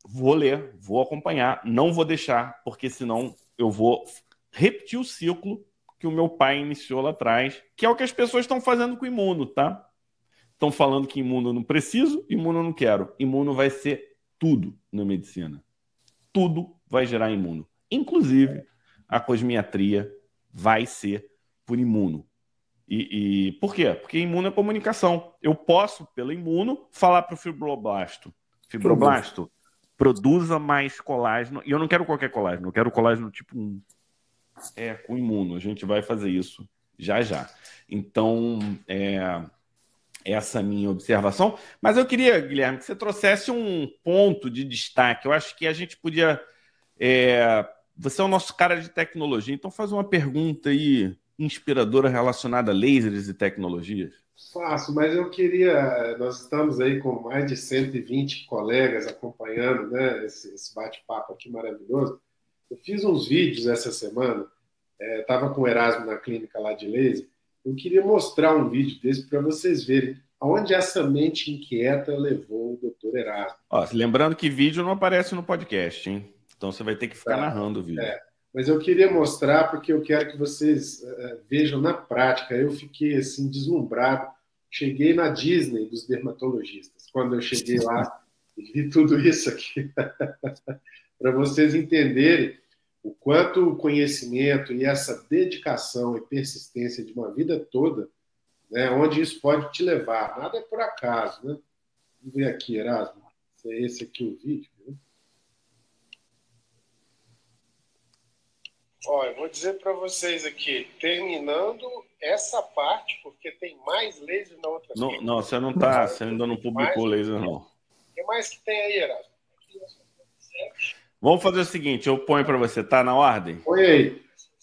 vou ler, vou acompanhar, não vou deixar, porque senão eu vou repetir o ciclo que o meu pai iniciou lá atrás, que é o que as pessoas estão fazendo com o imuno, tá? Estão falando que imuno eu não preciso, imuno eu não quero. Imuno vai ser tudo na medicina. Tudo vai gerar imuno. Inclusive, a cosmiatria vai ser por imuno. E, e, por quê? Porque imuno é comunicação. Eu posso, pelo imuno, falar para o fibroblasto. Fibroblasto, produza mais colágeno. E eu não quero qualquer colágeno, eu quero colágeno tipo 1. É, com imuno. A gente vai fazer isso já já. Então, é, essa minha observação. Mas eu queria, Guilherme, que você trouxesse um ponto de destaque. Eu acho que a gente podia. É, você é o nosso cara de tecnologia, então faz uma pergunta aí inspiradora relacionada a lasers e tecnologias. Faço, mas eu queria. Nós estamos aí com mais de 120 colegas acompanhando né, esse, esse bate-papo aqui maravilhoso. Eu fiz uns vídeos essa semana, estava é, com o Erasmo na clínica lá de laser. Eu queria mostrar um vídeo desse para vocês verem aonde essa mente inquieta levou o doutor Erasmo. Ó, lembrando que vídeo não aparece no podcast, hein? Então você vai ter que ficar tá. narrando o vídeo. É, mas eu queria mostrar porque eu quero que vocês uh, vejam na prática. Eu fiquei assim deslumbrado. Cheguei na Disney dos dermatologistas. Quando eu cheguei lá e vi tudo isso aqui, para vocês entenderem o quanto o conhecimento e essa dedicação e persistência de uma vida toda, né, onde isso pode te levar. Nada é por acaso, né? Vamos ver aqui, Erasmo. É esse aqui o vídeo. Né? Olha, eu vou dizer para vocês aqui, terminando essa parte, porque tem mais laser na outra Não, não você não está, você ainda não publicou laser, não. O que mais que tem aí, Erasmo? Vamos fazer o seguinte, eu ponho para você, tá na ordem? Põe aí.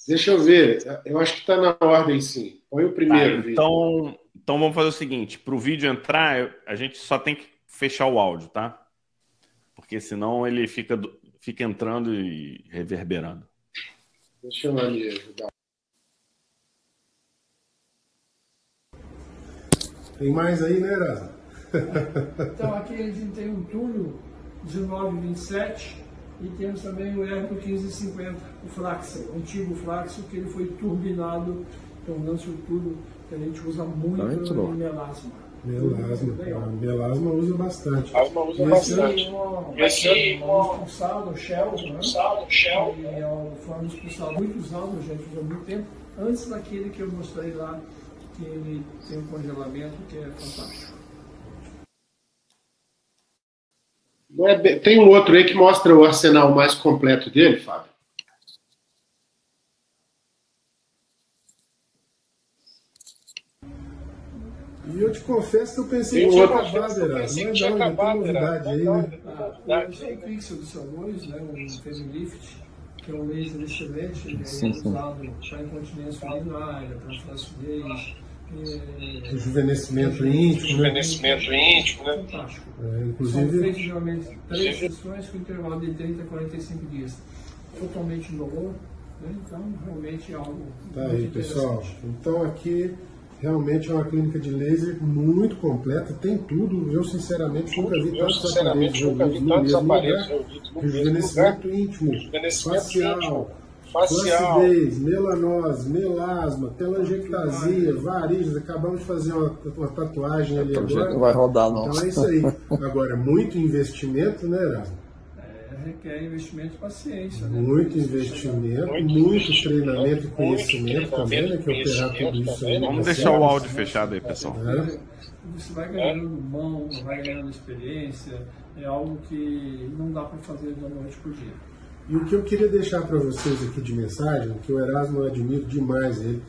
Deixa eu ver. Eu acho que está na ordem, sim. Põe o primeiro tá, então, vídeo. Então vamos fazer o seguinte: para o vídeo entrar, a gente só tem que fechar o áudio, tá? Porque senão ele fica, fica entrando e reverberando. Deixa eu ali ajudar. Tem mais aí, né, Erasmo? então aqui a gente tem um túnel 1927 e temos também o Herbo 1550, o Flaxo, o antigo Flaxo, que ele foi turbinado, tornando-se o tubo que a gente usa muito tá em melasma. Melasma, a melasma usa bastante. Melasma usa Esse bastante. Esse é um expulsado, Shell, né? Shell. E é um expulsado muito usado, a gente usa muito tempo, antes daquele que eu mostrei lá, que ele tem um congelamento que é fantástico. É tem um outro aí que mostra o arsenal mais completo dele, Fábio. E eu te confesso que eu pensei que tinha acabado, Erasmo. Mas não, acabado, tem novidade aí, né? Ah, o Pixel do Salmões, né, o Facelift, que é um laser excelente, ele é usado para incontinência urinária, para flacidez, Rejuvenescimento íntimo. Rejuvenescimento né? íntimo, né? Fantástico. É, inclusive... São feitos geralmente três sessões com intervalo de 30 a 45 dias. Totalmente indolor, né? Então, realmente é algo. Tá aí, pessoal. Então, aqui realmente é uma clínica de laser muito completa, tem tudo. Eu, sinceramente, nunca vi tantos aparelhos reunidos no mesmo lugar. Rejuvenescimento íntimo, facial facial, flacidez, melanose, melasma, telangiectasia, varizes. Acabamos de fazer uma, uma tatuagem ali agora. Não vai rodar, não. Então é isso aí. Agora, muito investimento, né, Erasmo? É, requer investimento e paciência. Né? Muito investimento, muito, muito treinamento e conhecimento também, né? Que operar tudo isso aí. Vamos deixar o áudio fechado aí, pessoal. É. Você vai ganhando mão, vai ganhando experiência, é algo que não dá para fazer da noite por dia. E o que eu queria deixar para vocês aqui de mensagem, que o Erasmo eu admiro demais ele,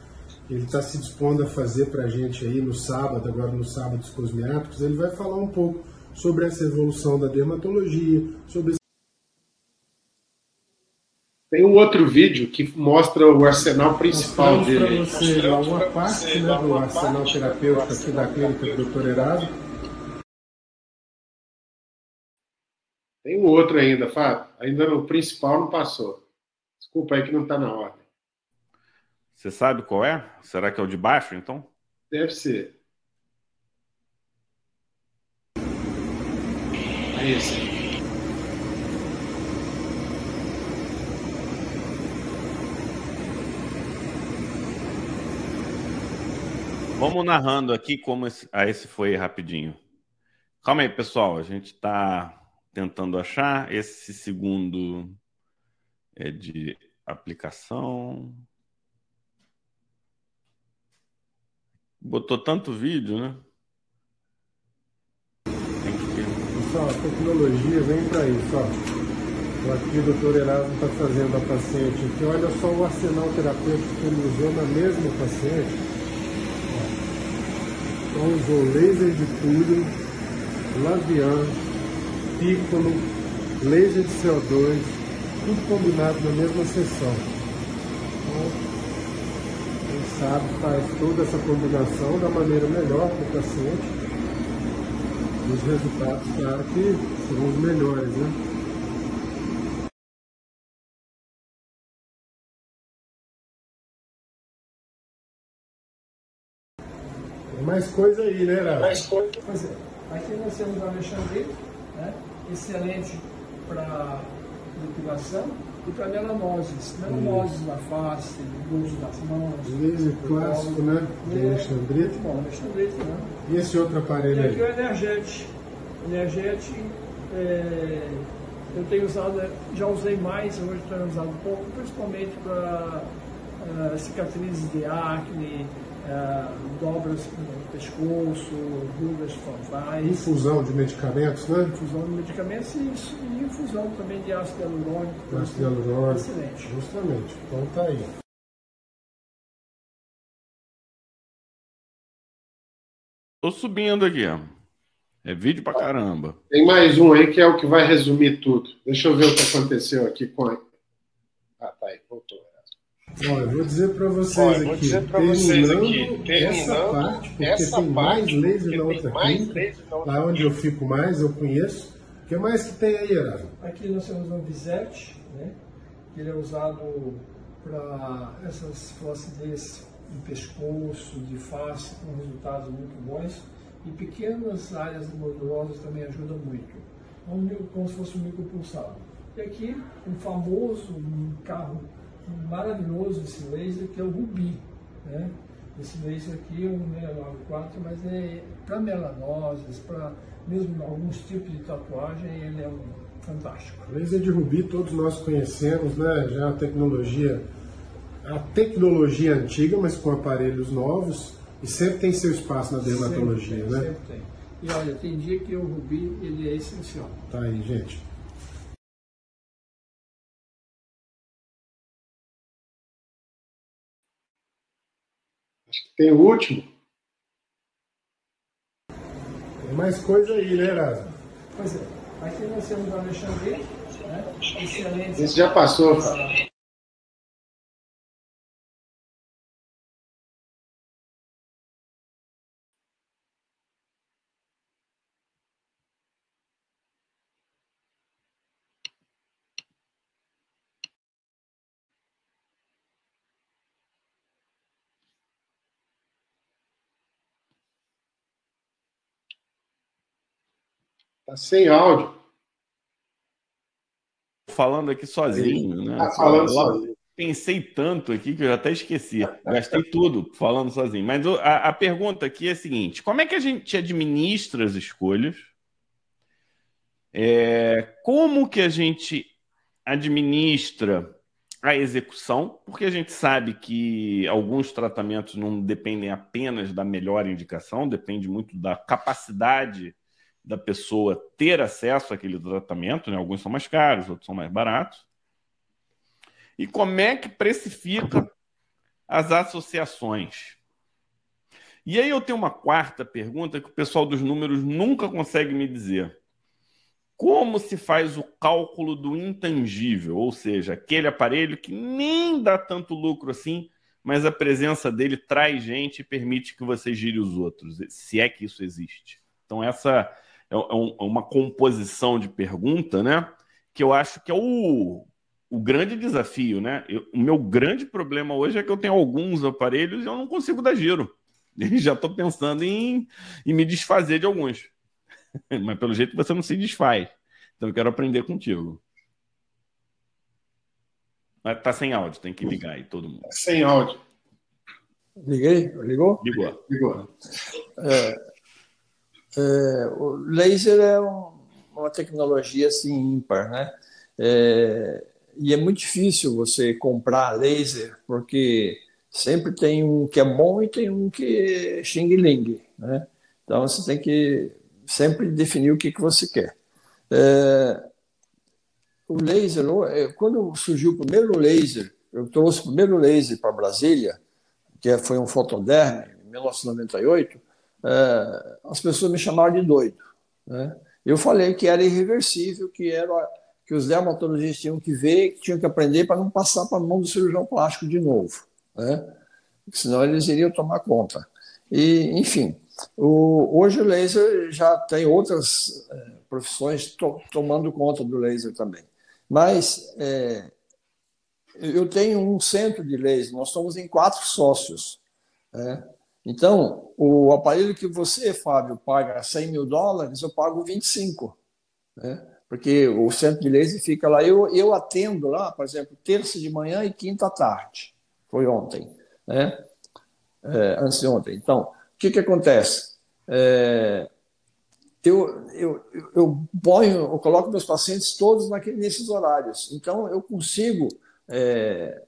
ele está se dispondo a fazer para a gente aí no sábado, agora no sábado dos cosmiáticos, ele vai falar um pouco sobre essa evolução da dermatologia, sobre tem um outro vídeo que mostra o arsenal principal dele. Para você uma parte né, do arsenal terapêutico aqui da clínica do Dr. Erasmo. Tem um outro ainda, Fábio. Ainda no principal não passou. Desculpa aí que não está na ordem. Você sabe qual é? Será que é o de baixo, então? Deve ser. É esse. Vamos narrando aqui como esse, ah, esse foi rapidinho. Calma aí, pessoal. A gente está tentando achar. Esse segundo é de aplicação. Botou tanto vídeo, né? Pessoal, a tecnologia vem para isso, ó. Aqui o doutor Erasmo está fazendo a paciente aqui. Olha só o arsenal terapêutico que ele usou na mesma paciente. Então usou laser de túnel, lavian, pícolo, laser de CO2, tudo combinado na mesma sessão. Então, quem sabe faz toda essa combinação da maneira melhor para o paciente. E os resultados, claro que serão os melhores, né? mais coisa aí, né, Lara? Mais coisa. Pois é. Aqui nós temos o Alexandre, né? excelente para depilação e para melanoses. Melanoses na face, uso das mãos. Laser clássico, né? De Alexandrite. Bom, Alexandrite, né? E esse outro aparelho aqui aí? Aqui é o Energete. Energete, é, eu tenho usado, já usei mais, hoje estou usando pouco, principalmente para uh, cicatrizes de acne, é, dobras no pescoço, rugas frontais. Infusão de medicamentos, né? Infusão de medicamentos e, e infusão também de ácido hialurônico. Ácido hialurônico. Excelente. Justamente. Então tá aí. Tô subindo aqui, ó. É vídeo pra caramba. Tem mais um aí que é o que vai resumir tudo. Deixa eu ver o que aconteceu aqui com. Ah, tá aí, voltou. Olha, vou dizer para vocês, Olha, aqui, dizer terminando, vocês aqui, terminando essa parte, porque essa tem mais laser na outra clínica, lá onde eu fico mais, eu conheço. O que mais que tem aí, Erasmo? Aqui nós temos um Visete, né? que ele é usado para essas flacidez de pescoço, de face, com resultados muito bons. E pequenas áreas gordurosas também ajudam muito. É como se fosse um micropulsado. E aqui, um famoso um carro maravilhoso esse laser que é o Rubi. Né? Esse laser aqui é um 694, mas é para melanoses, para mesmo alguns tipos de tatuagem, ele é um fantástico. Laser de Rubi todos nós conhecemos, né? Já a tecnologia, a tecnologia antiga, mas com aparelhos novos, e sempre tem seu espaço na dermatologia, sempre tem, né? Sempre tem. E olha, tem dia que o Rubi ele é essencial. Tá aí, gente. Tem o último. Tem mais coisa aí, né, Erasmo? Pois é. Aqui nós temos o Alexandre, né? Excelente. Esse já passou. Tá sem áudio. Falando aqui sozinho, né? Tá falando eu sozinho. Pensei tanto aqui que eu até esqueci. Gastei tudo falando sozinho. Mas a, a pergunta aqui é a seguinte: como é que a gente administra as escolhas? É, como que a gente administra a execução, porque a gente sabe que alguns tratamentos não dependem apenas da melhor indicação, depende muito da capacidade da pessoa ter acesso àquele tratamento, né? alguns são mais caros, outros são mais baratos. E como é que precifica as associações? E aí eu tenho uma quarta pergunta que o pessoal dos números nunca consegue me dizer. Como se faz o cálculo do intangível, ou seja, aquele aparelho que nem dá tanto lucro assim, mas a presença dele traz gente e permite que você gire os outros, se é que isso existe. Então, essa é, é, um, é uma composição de pergunta, né? Que eu acho que é o, o grande desafio, né? Eu, o meu grande problema hoje é que eu tenho alguns aparelhos e eu não consigo dar giro. E já estou pensando em, em me desfazer de alguns. Mas pelo jeito você não se desfaz. Então eu quero aprender contigo. Mas tá sem áudio, tem que ligar aí todo mundo. Sem áudio. Liguei? Ligou? Ligou. Ligou. É, é, o laser é um, uma tecnologia assim ímpar, né? É, e é muito difícil você comprar laser, porque sempre tem um que é bom e tem um que é xing-ling, né? Então você tem que sempre definir o que, que você quer. É, o laser, quando surgiu o primeiro laser, eu trouxe o primeiro laser para Brasília, que foi um fotoderm, em 1998, é, as pessoas me chamaram de doido. Né? Eu falei que era irreversível, que era que os dermatologistas tinham que ver, que tinham que aprender para não passar para a mão do cirurgião plástico de novo, né? senão eles iriam tomar conta. E, enfim, o, hoje o laser já tem outras é, profissões to, tomando conta do laser também. Mas é, eu tenho um centro de laser, nós estamos em quatro sócios. Né? Então, o aparelho que você, Fábio, paga 100 mil dólares, eu pago 25. Né? Porque o centro de laser fica lá. Eu, eu atendo lá, por exemplo, terça de manhã e quinta tarde. Foi ontem, né? É, antes de ontem. Então, o que, que acontece? É, eu, eu, eu, ponho, eu coloco meus pacientes todos naquele, nesses horários. Então, eu consigo é,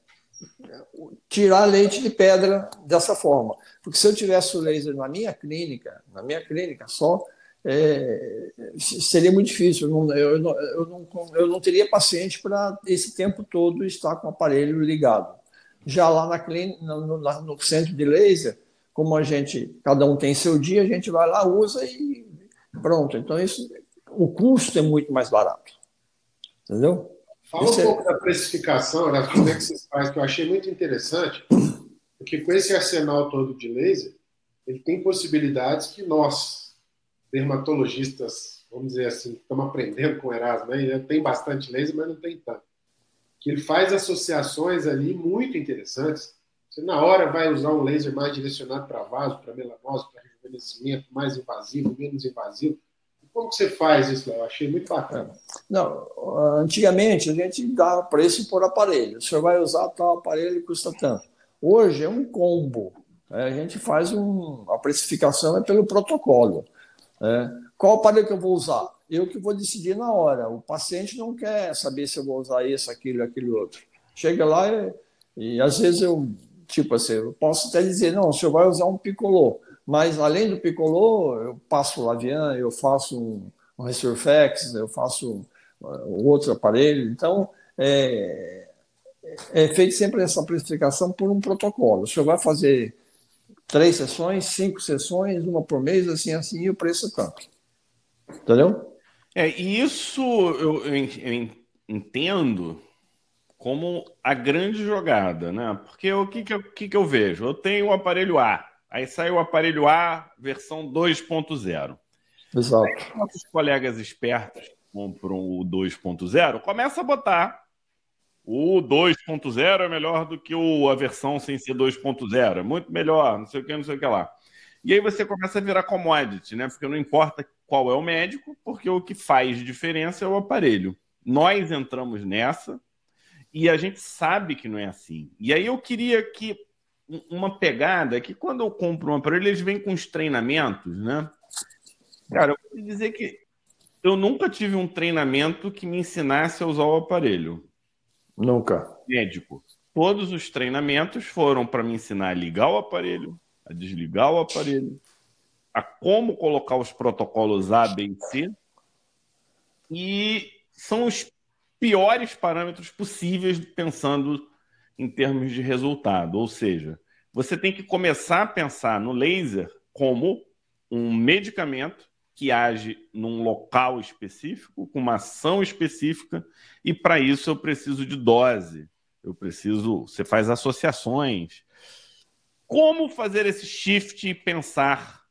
tirar leite de pedra dessa forma. Porque se eu tivesse o laser na minha clínica, na minha clínica só, é, seria muito difícil. Eu não, eu, não, eu, não, eu não teria paciente para esse tempo todo estar com o aparelho ligado. Já lá na clínica, no, no, no, centro de laser, como a gente, cada um tem seu dia, a gente vai lá, usa e pronto. Então, isso, o custo é muito mais barato. Entendeu? Fala um é pouco da precificação, como é que vocês fazem, que eu achei muito interessante, porque com esse arsenal todo de laser, ele tem possibilidades que nós, dermatologistas, vamos dizer assim, estamos aprendendo com o Erasmo, né? tem bastante laser, mas não tem tanto. Que ele faz associações ali muito interessantes. Você, na hora, vai usar um laser mais direcionado para vaso, para melanose, para rejuvenescimento, mais invasivo, menos invasivo como que você faz isso, Eu achei muito bacana. Não, antigamente a gente dava preço por aparelho. O senhor vai usar tal aparelho custa tanto. Hoje é um combo. Né? A gente faz um, a precificação é pelo protocolo. Né? Qual aparelho que eu vou usar? Eu que vou decidir na hora. O paciente não quer saber se eu vou usar isso, aquilo, aquele outro. Chega lá e, e às vezes eu, tipo assim, eu posso até dizer, não, o senhor vai usar um picolô. Mas além do picolô, eu passo o Lavian, eu faço um, um Resurfex, eu faço uh, outro aparelho. Então, é, é feito sempre essa precificação por um protocolo. O senhor vai fazer três sessões, cinco sessões, uma por mês, assim, assim, e o preço é tanto. Entendeu? É, e isso eu, eu, eu entendo como a grande jogada, né? Porque o que, que, eu, que, que eu vejo? Eu tenho o aparelho A, Aí saiu o aparelho A, versão 2.0. Exato. Aí, nossos colegas espertos compram o 2.0, começa a botar o 2.0 é melhor do que o, a versão sem ser 2.0, é muito melhor, não sei o que, não sei o que lá. E aí você começa a virar commodity, né? Porque não importa qual é o médico, porque o que faz diferença é o aparelho. Nós entramos nessa e a gente sabe que não é assim. E aí eu queria que uma pegada que quando eu compro um aparelho, eles vêm com os treinamentos, né? Cara, eu vou dizer que eu nunca tive um treinamento que me ensinasse a usar o aparelho. Nunca. Médico. Todos os treinamentos foram para me ensinar a ligar o aparelho, a desligar o aparelho, a como colocar os protocolos A, B e C. E são os piores parâmetros possíveis pensando em termos de resultado. Ou seja, você tem que começar a pensar no laser como um medicamento que age num local específico, com uma ação específica, e para isso eu preciso de dose. Eu preciso. Você faz associações. Como fazer esse shift e pensar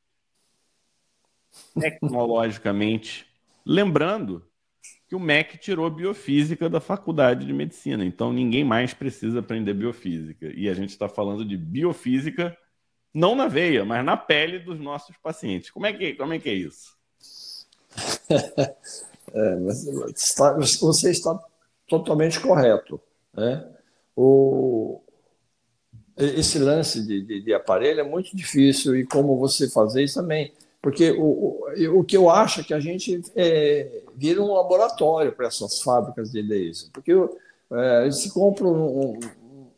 tecnologicamente? Lembrando que o MEC tirou biofísica da faculdade de medicina. Então ninguém mais precisa aprender biofísica. E a gente está falando de biofísica não na veia, mas na pele dos nossos pacientes. Como é que, como é, que é isso? é, está, você está totalmente correto. Né? O, esse lance de, de, de aparelho é muito difícil e como você fazer isso também porque o, o, o que eu acho é que a gente é, vira um laboratório para essas fábricas de laser. Porque é, se compra um, um,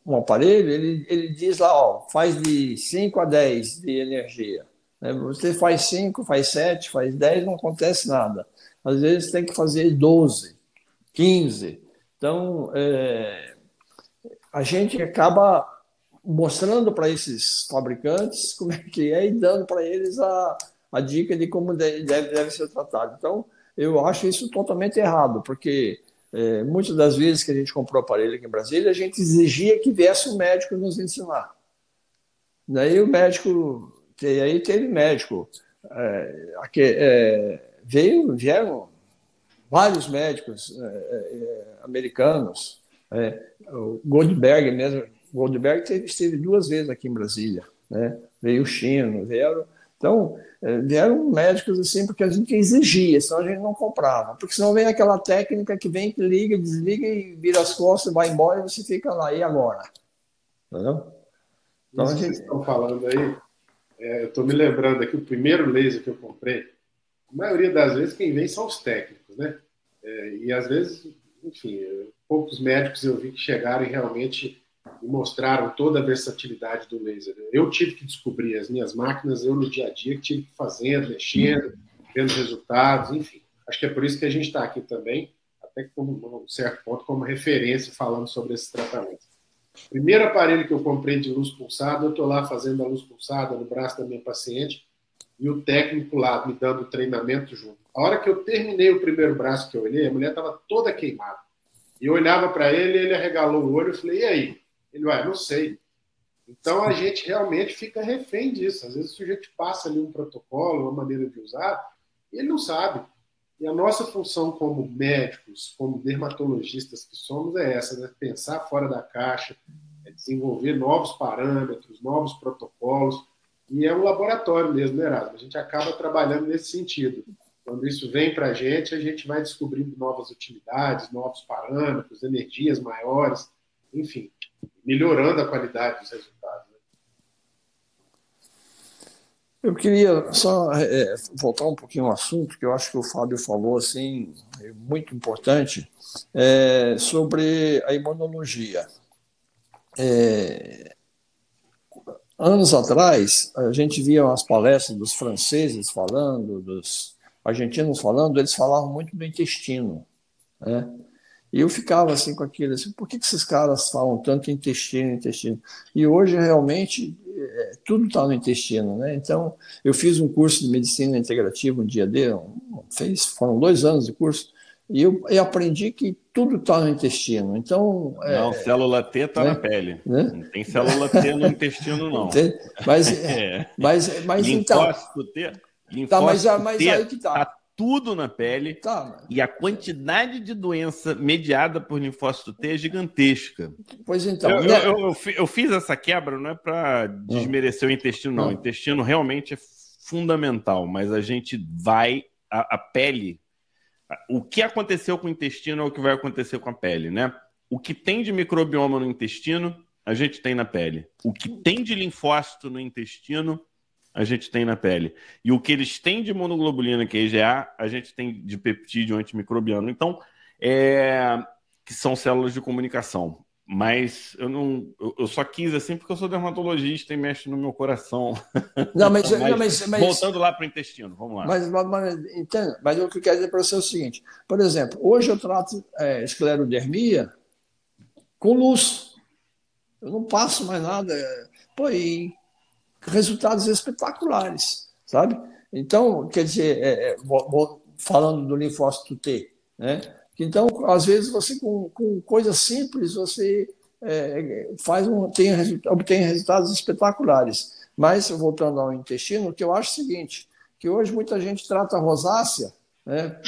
um, aparelho, ele, ele diz lá, ó, faz de 5 a 10 de energia. Né? Você faz 5, faz 7, faz 10, não acontece nada. Às vezes tem que fazer 12, 15. Então, é, a gente acaba mostrando para esses fabricantes como é que é e dando para eles a, a dica de como deve, deve ser tratado. Então, eu acho isso totalmente errado, porque é, muitas das vezes que a gente comprou aparelho aqui em Brasília, a gente exigia que viesse um médico nos ensinar. Daí o médico, aí teve médico, é, aqui, é, veio, vieram vários médicos é, é, americanos, é, o Goldberg mesmo, Goldberg teve, esteve duas vezes aqui em Brasília, né? veio o Chino, vieram então, é, vieram médicos assim, porque a gente exigia, senão a gente não comprava. Porque senão vem aquela técnica que vem, que liga, desliga e vira as costas, vai embora e você fica lá, e agora? Entendeu? Então, Isso a gente... vocês estão falando aí, é, eu estou me lembrando aqui, o primeiro laser que eu comprei, a maioria das vezes quem vem são os técnicos, né? É, e às vezes, enfim, poucos médicos eu vi que chegaram e realmente e mostraram toda a versatilidade do laser. Eu tive que descobrir as minhas máquinas, eu no dia a dia, tive que fazendo, mexendo, vendo resultados, enfim. Acho que é por isso que a gente está aqui também, até como um certo ponto, como referência falando sobre esses tratamentos. Primeiro aparelho que eu comprei de luz pulsada, eu estou lá fazendo a luz pulsada no braço da minha paciente e o técnico lá me dando treinamento junto. A hora que eu terminei o primeiro braço que eu olhei, a mulher estava toda queimada. E eu olhava para ele, ele arregalou o olho e falei: e aí? Ele vai, não sei. Então a gente realmente fica refém disso. Às vezes o sujeito passa ali um protocolo, uma maneira de usar, e ele não sabe. E a nossa função como médicos, como dermatologistas que somos, é essa, né? Pensar fora da caixa, é desenvolver novos parâmetros, novos protocolos. E é um laboratório mesmo, né, Erasmo? A gente acaba trabalhando nesse sentido. Quando isso vem para a gente, a gente vai descobrindo novas utilidades, novos parâmetros, energias maiores, enfim melhorando a qualidade dos resultados. Né? Eu queria só é, voltar um pouquinho ao assunto que eu acho que o Fábio falou assim é muito importante é, sobre a imunologia. É, anos atrás a gente via as palestras dos franceses falando, dos argentinos falando, eles falavam muito do intestino, né? E eu ficava assim com aquilo, assim, por que, que esses caras falam tanto intestino, intestino? E hoje realmente é, tudo está no intestino, né? Então eu fiz um curso de medicina integrativa um dia dele, fez, foram dois anos de curso, e eu, eu aprendi que tudo está no intestino. Então é, não, célula T está né? na pele. Né? Não tem célula T no intestino não. Mas é. mas mas então. T, tá, mas, mas aí que tá. tá tudo na pele tá, e a quantidade de doença mediada por linfócito T é gigantesca. Pois então. Eu, né? eu, eu, eu fiz essa quebra não é para desmerecer o intestino, não. O intestino realmente é fundamental, mas a gente vai. A, a pele. O que aconteceu com o intestino é o que vai acontecer com a pele, né? O que tem de microbioma no intestino, a gente tem na pele. O que tem de linfócito no intestino, a gente tem na pele. E o que eles têm de imunoglobulina, que é IgA, a gente tem de peptídeo antimicrobiano. Então, é... que são células de comunicação. Mas eu não, eu só quis assim porque eu sou dermatologista e mexe no meu coração. Não, mas, mas, não, mas, mas voltando lá para o intestino, vamos lá. Mas, mas, entenda, mas o que eu quero dizer para você é o seguinte: por exemplo, hoje eu trato é, esclerodermia com luz. Eu não passo mais nada. Pô, e resultados espetaculares, sabe? Então, quer dizer, é, é, falando do linfócito T, né? Então, às vezes, você com, com coisas simples, você é, faz um, tem, obtém resultados espetaculares. Mas, voltando ao intestino, o que eu acho é o seguinte, que hoje muita gente trata a rosácea, né,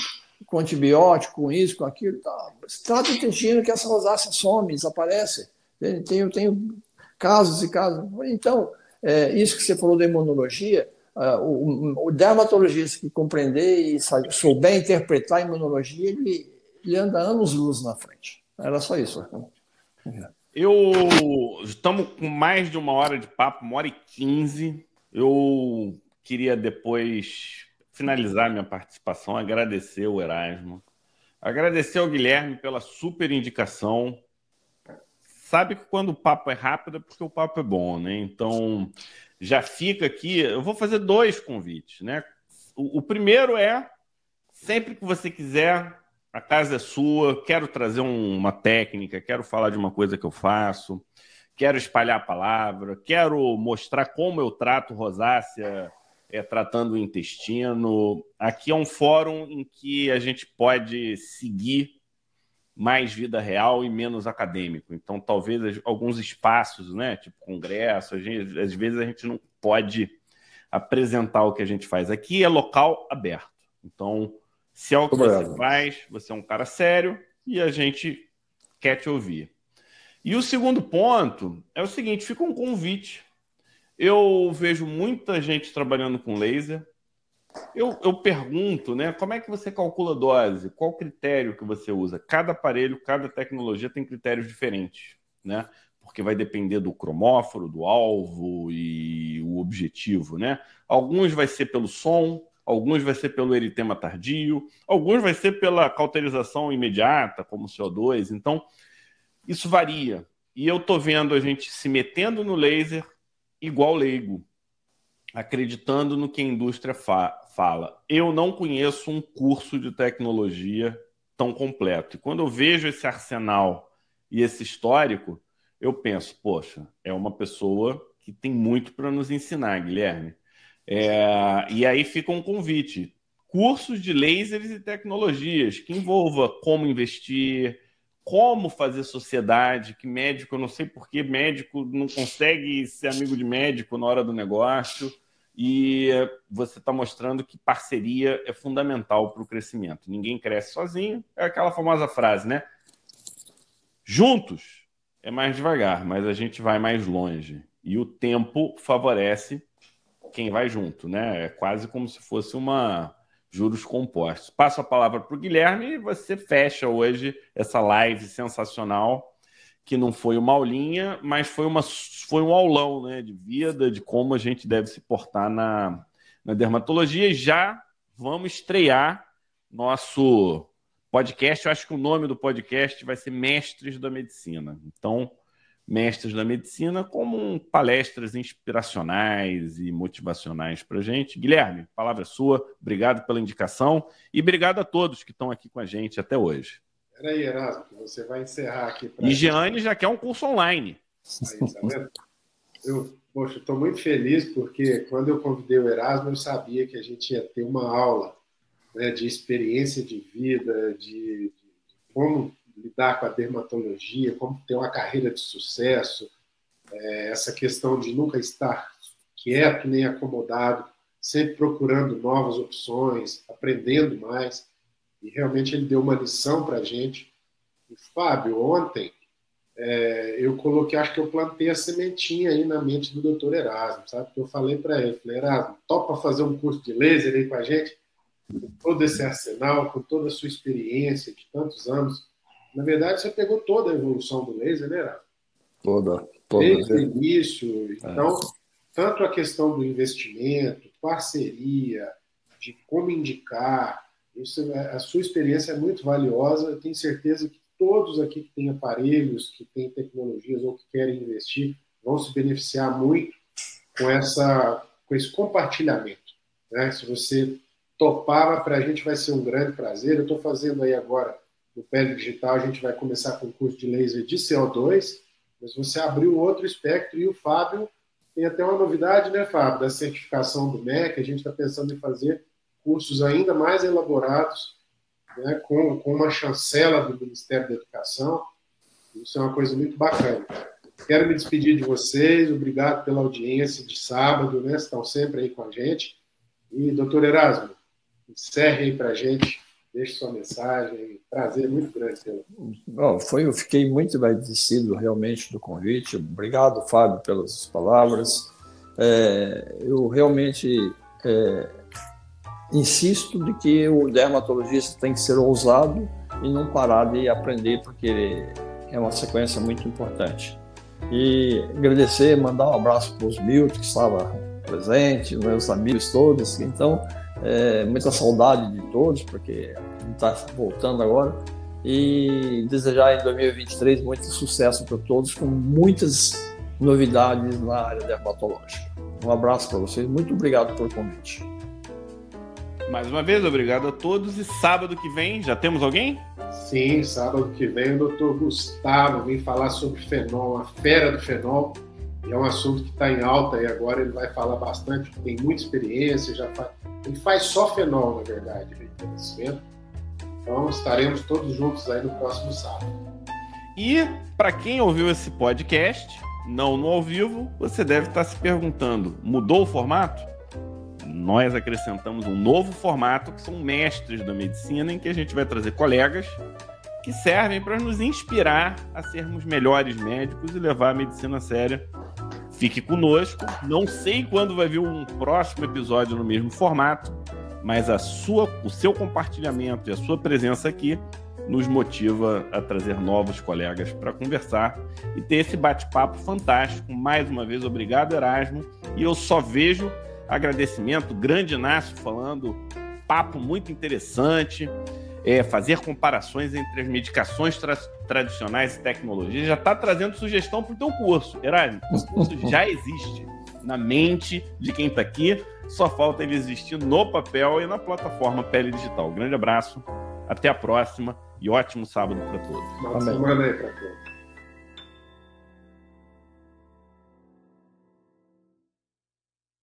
com antibiótico, com isso, com aquilo, tá, trata o intestino que essa rosácea some, desaparece. Tem, tenho casos e casos. Então, é, isso que você falou da imunologia, uh, o, o, dermatologista que compreender e sabe, souber interpretar a imunologia, ele, ele anda anos-luz na frente. Era só isso. Eu estamos com mais de uma hora de papo, uma hora e quinze. Eu queria depois finalizar minha participação, agradecer o Erasmo, agradecer ao Guilherme pela super indicação sabe que quando o papo é rápido é porque o papo é bom, né? Então, já fica aqui. Eu vou fazer dois convites, né? O, o primeiro é sempre que você quiser, a casa é sua, quero trazer um, uma técnica, quero falar de uma coisa que eu faço, quero espalhar a palavra, quero mostrar como eu trato rosácea é, tratando o intestino. Aqui é um fórum em que a gente pode seguir mais vida real e menos acadêmico. Então, talvez alguns espaços, né, tipo congresso, gente, às vezes a gente não pode apresentar o que a gente faz. Aqui é local aberto. Então, se é o que Obrigado. você faz, você é um cara sério e a gente quer te ouvir. E o segundo ponto é o seguinte: fica um convite. Eu vejo muita gente trabalhando com laser. Eu, eu pergunto, né? Como é que você calcula dose? Qual critério que você usa? Cada aparelho, cada tecnologia tem critérios diferentes, né? Porque vai depender do cromóforo, do alvo e o objetivo, né? Alguns vai ser pelo som, alguns vai ser pelo eritema tardio, alguns vai ser pela cauterização imediata, como CO2. Então, isso varia. E eu tô vendo a gente se metendo no laser igual leigo, acreditando no que a indústria fa fala. Eu não conheço um curso de tecnologia tão completo. E quando eu vejo esse arsenal e esse histórico, eu penso, poxa, é uma pessoa que tem muito para nos ensinar, Guilherme. É, e aí fica um convite: cursos de lasers e tecnologias que envolva como investir, como fazer sociedade, que médico, eu não sei por que médico não consegue ser amigo de médico na hora do negócio. E você está mostrando que parceria é fundamental para o crescimento. Ninguém cresce sozinho. É aquela famosa frase, né? Juntos é mais devagar, mas a gente vai mais longe. E o tempo favorece quem vai junto, né? É quase como se fosse uma juros compostos. Passo a palavra para o Guilherme e você fecha hoje essa live sensacional, que não foi uma aulinha, mas foi, uma, foi um aulão né, de vida, de como a gente deve se portar na, na dermatologia. E já vamos estrear nosso podcast. Eu acho que o nome do podcast vai ser Mestres da Medicina. Então, mestres da medicina, como palestras inspiracionais e motivacionais para gente. Guilherme, palavra é sua, obrigado pela indicação e obrigado a todos que estão aqui com a gente até hoje. Peraí, Erasmo, você vai encerrar aqui. Pra... E Jeane já quer um curso online. Aí, tá vendo? Eu, poxa, estou muito feliz porque quando eu convidei o Erasmo, eu sabia que a gente ia ter uma aula né, de experiência de vida, de, de como lidar com a dermatologia, como ter uma carreira de sucesso, é, essa questão de nunca estar quieto nem acomodado, sempre procurando novas opções, aprendendo mais. E realmente ele deu uma lição para a gente. E, Fábio, ontem é, eu coloquei, acho que eu plantei a sementinha aí na mente do doutor Erasmo, sabe? Porque eu falei para ele, falei, Erasmo, topa fazer um curso de laser aí com a gente? Com todo esse arsenal, com toda a sua experiência de tantos anos, na verdade, você pegou toda a evolução do laser, né, Rafa? Toda, toda. Desde o início. É. Então, é. tanto a questão do investimento, parceria, de como indicar, isso, é, a sua experiência é muito valiosa. Eu tenho certeza que todos aqui que têm aparelhos, que têm tecnologias ou que querem investir, vão se beneficiar muito com, essa, com esse compartilhamento. Né? Se você topava, para a gente vai ser um grande prazer. Eu estou fazendo aí agora no Pele Digital, a gente vai começar com o curso de laser de CO2, mas você abriu outro espectro e o Fábio tem até uma novidade, né, Fábio, da certificação do MEC. A gente está pensando em fazer cursos ainda mais elaborados, né, com, com uma chancela do Ministério da Educação. Isso é uma coisa muito bacana. Quero me despedir de vocês, obrigado pela audiência de sábado, né? Estão sempre aí com a gente. E, doutor Erasmo, encerre aí para a gente deixe sua mensagem. Prazer muito grande Bom, foi, eu fiquei muito agradecido realmente do convite. Obrigado, Fábio, pelas palavras. É, eu realmente é, insisto de que o dermatologista tem que ser ousado e não parar de aprender, porque é uma sequência muito importante. E agradecer, mandar um abraço para os mil que estavam presentes, meus amigos todos. Então, é, muita saudade de todos, porque está voltando agora. E desejar em 2023 muito sucesso para todos, com muitas novidades na área dermatológica. Um abraço para vocês, muito obrigado pelo convite. Mais uma vez, obrigado a todos. E sábado que vem, já temos alguém? Sim, sábado que vem o doutor Gustavo vem falar sobre fenol, a fera do fenol. E é um assunto que está em alta e agora ele vai falar bastante, tem muita experiência, já faz, ele faz só fenol, na verdade, de conhecimento. Então estaremos todos juntos aí no próximo sábado. E para quem ouviu esse podcast, não no ao vivo, você deve estar se perguntando: mudou o formato? Nós acrescentamos um novo formato que são mestres da medicina, em que a gente vai trazer colegas que servem para nos inspirar a sermos melhores médicos e levar a medicina a sério. Fique conosco. Não sei quando vai vir um próximo episódio no mesmo formato, mas a sua, o seu compartilhamento e a sua presença aqui nos motiva a trazer novos colegas para conversar e ter esse bate-papo fantástico. Mais uma vez, obrigado, Erasmo. E eu só vejo agradecimento, grande Inácio falando, papo muito interessante, é, fazer comparações entre as medicações tra tradicionais e tecnologias. Já está trazendo sugestão para o teu curso. Erasmo, o curso já existe na mente de quem está aqui, só falta ele existir no papel e na plataforma Pele Digital. Grande abraço, até a próxima e ótimo sábado para todos. Boa semana aí para todos.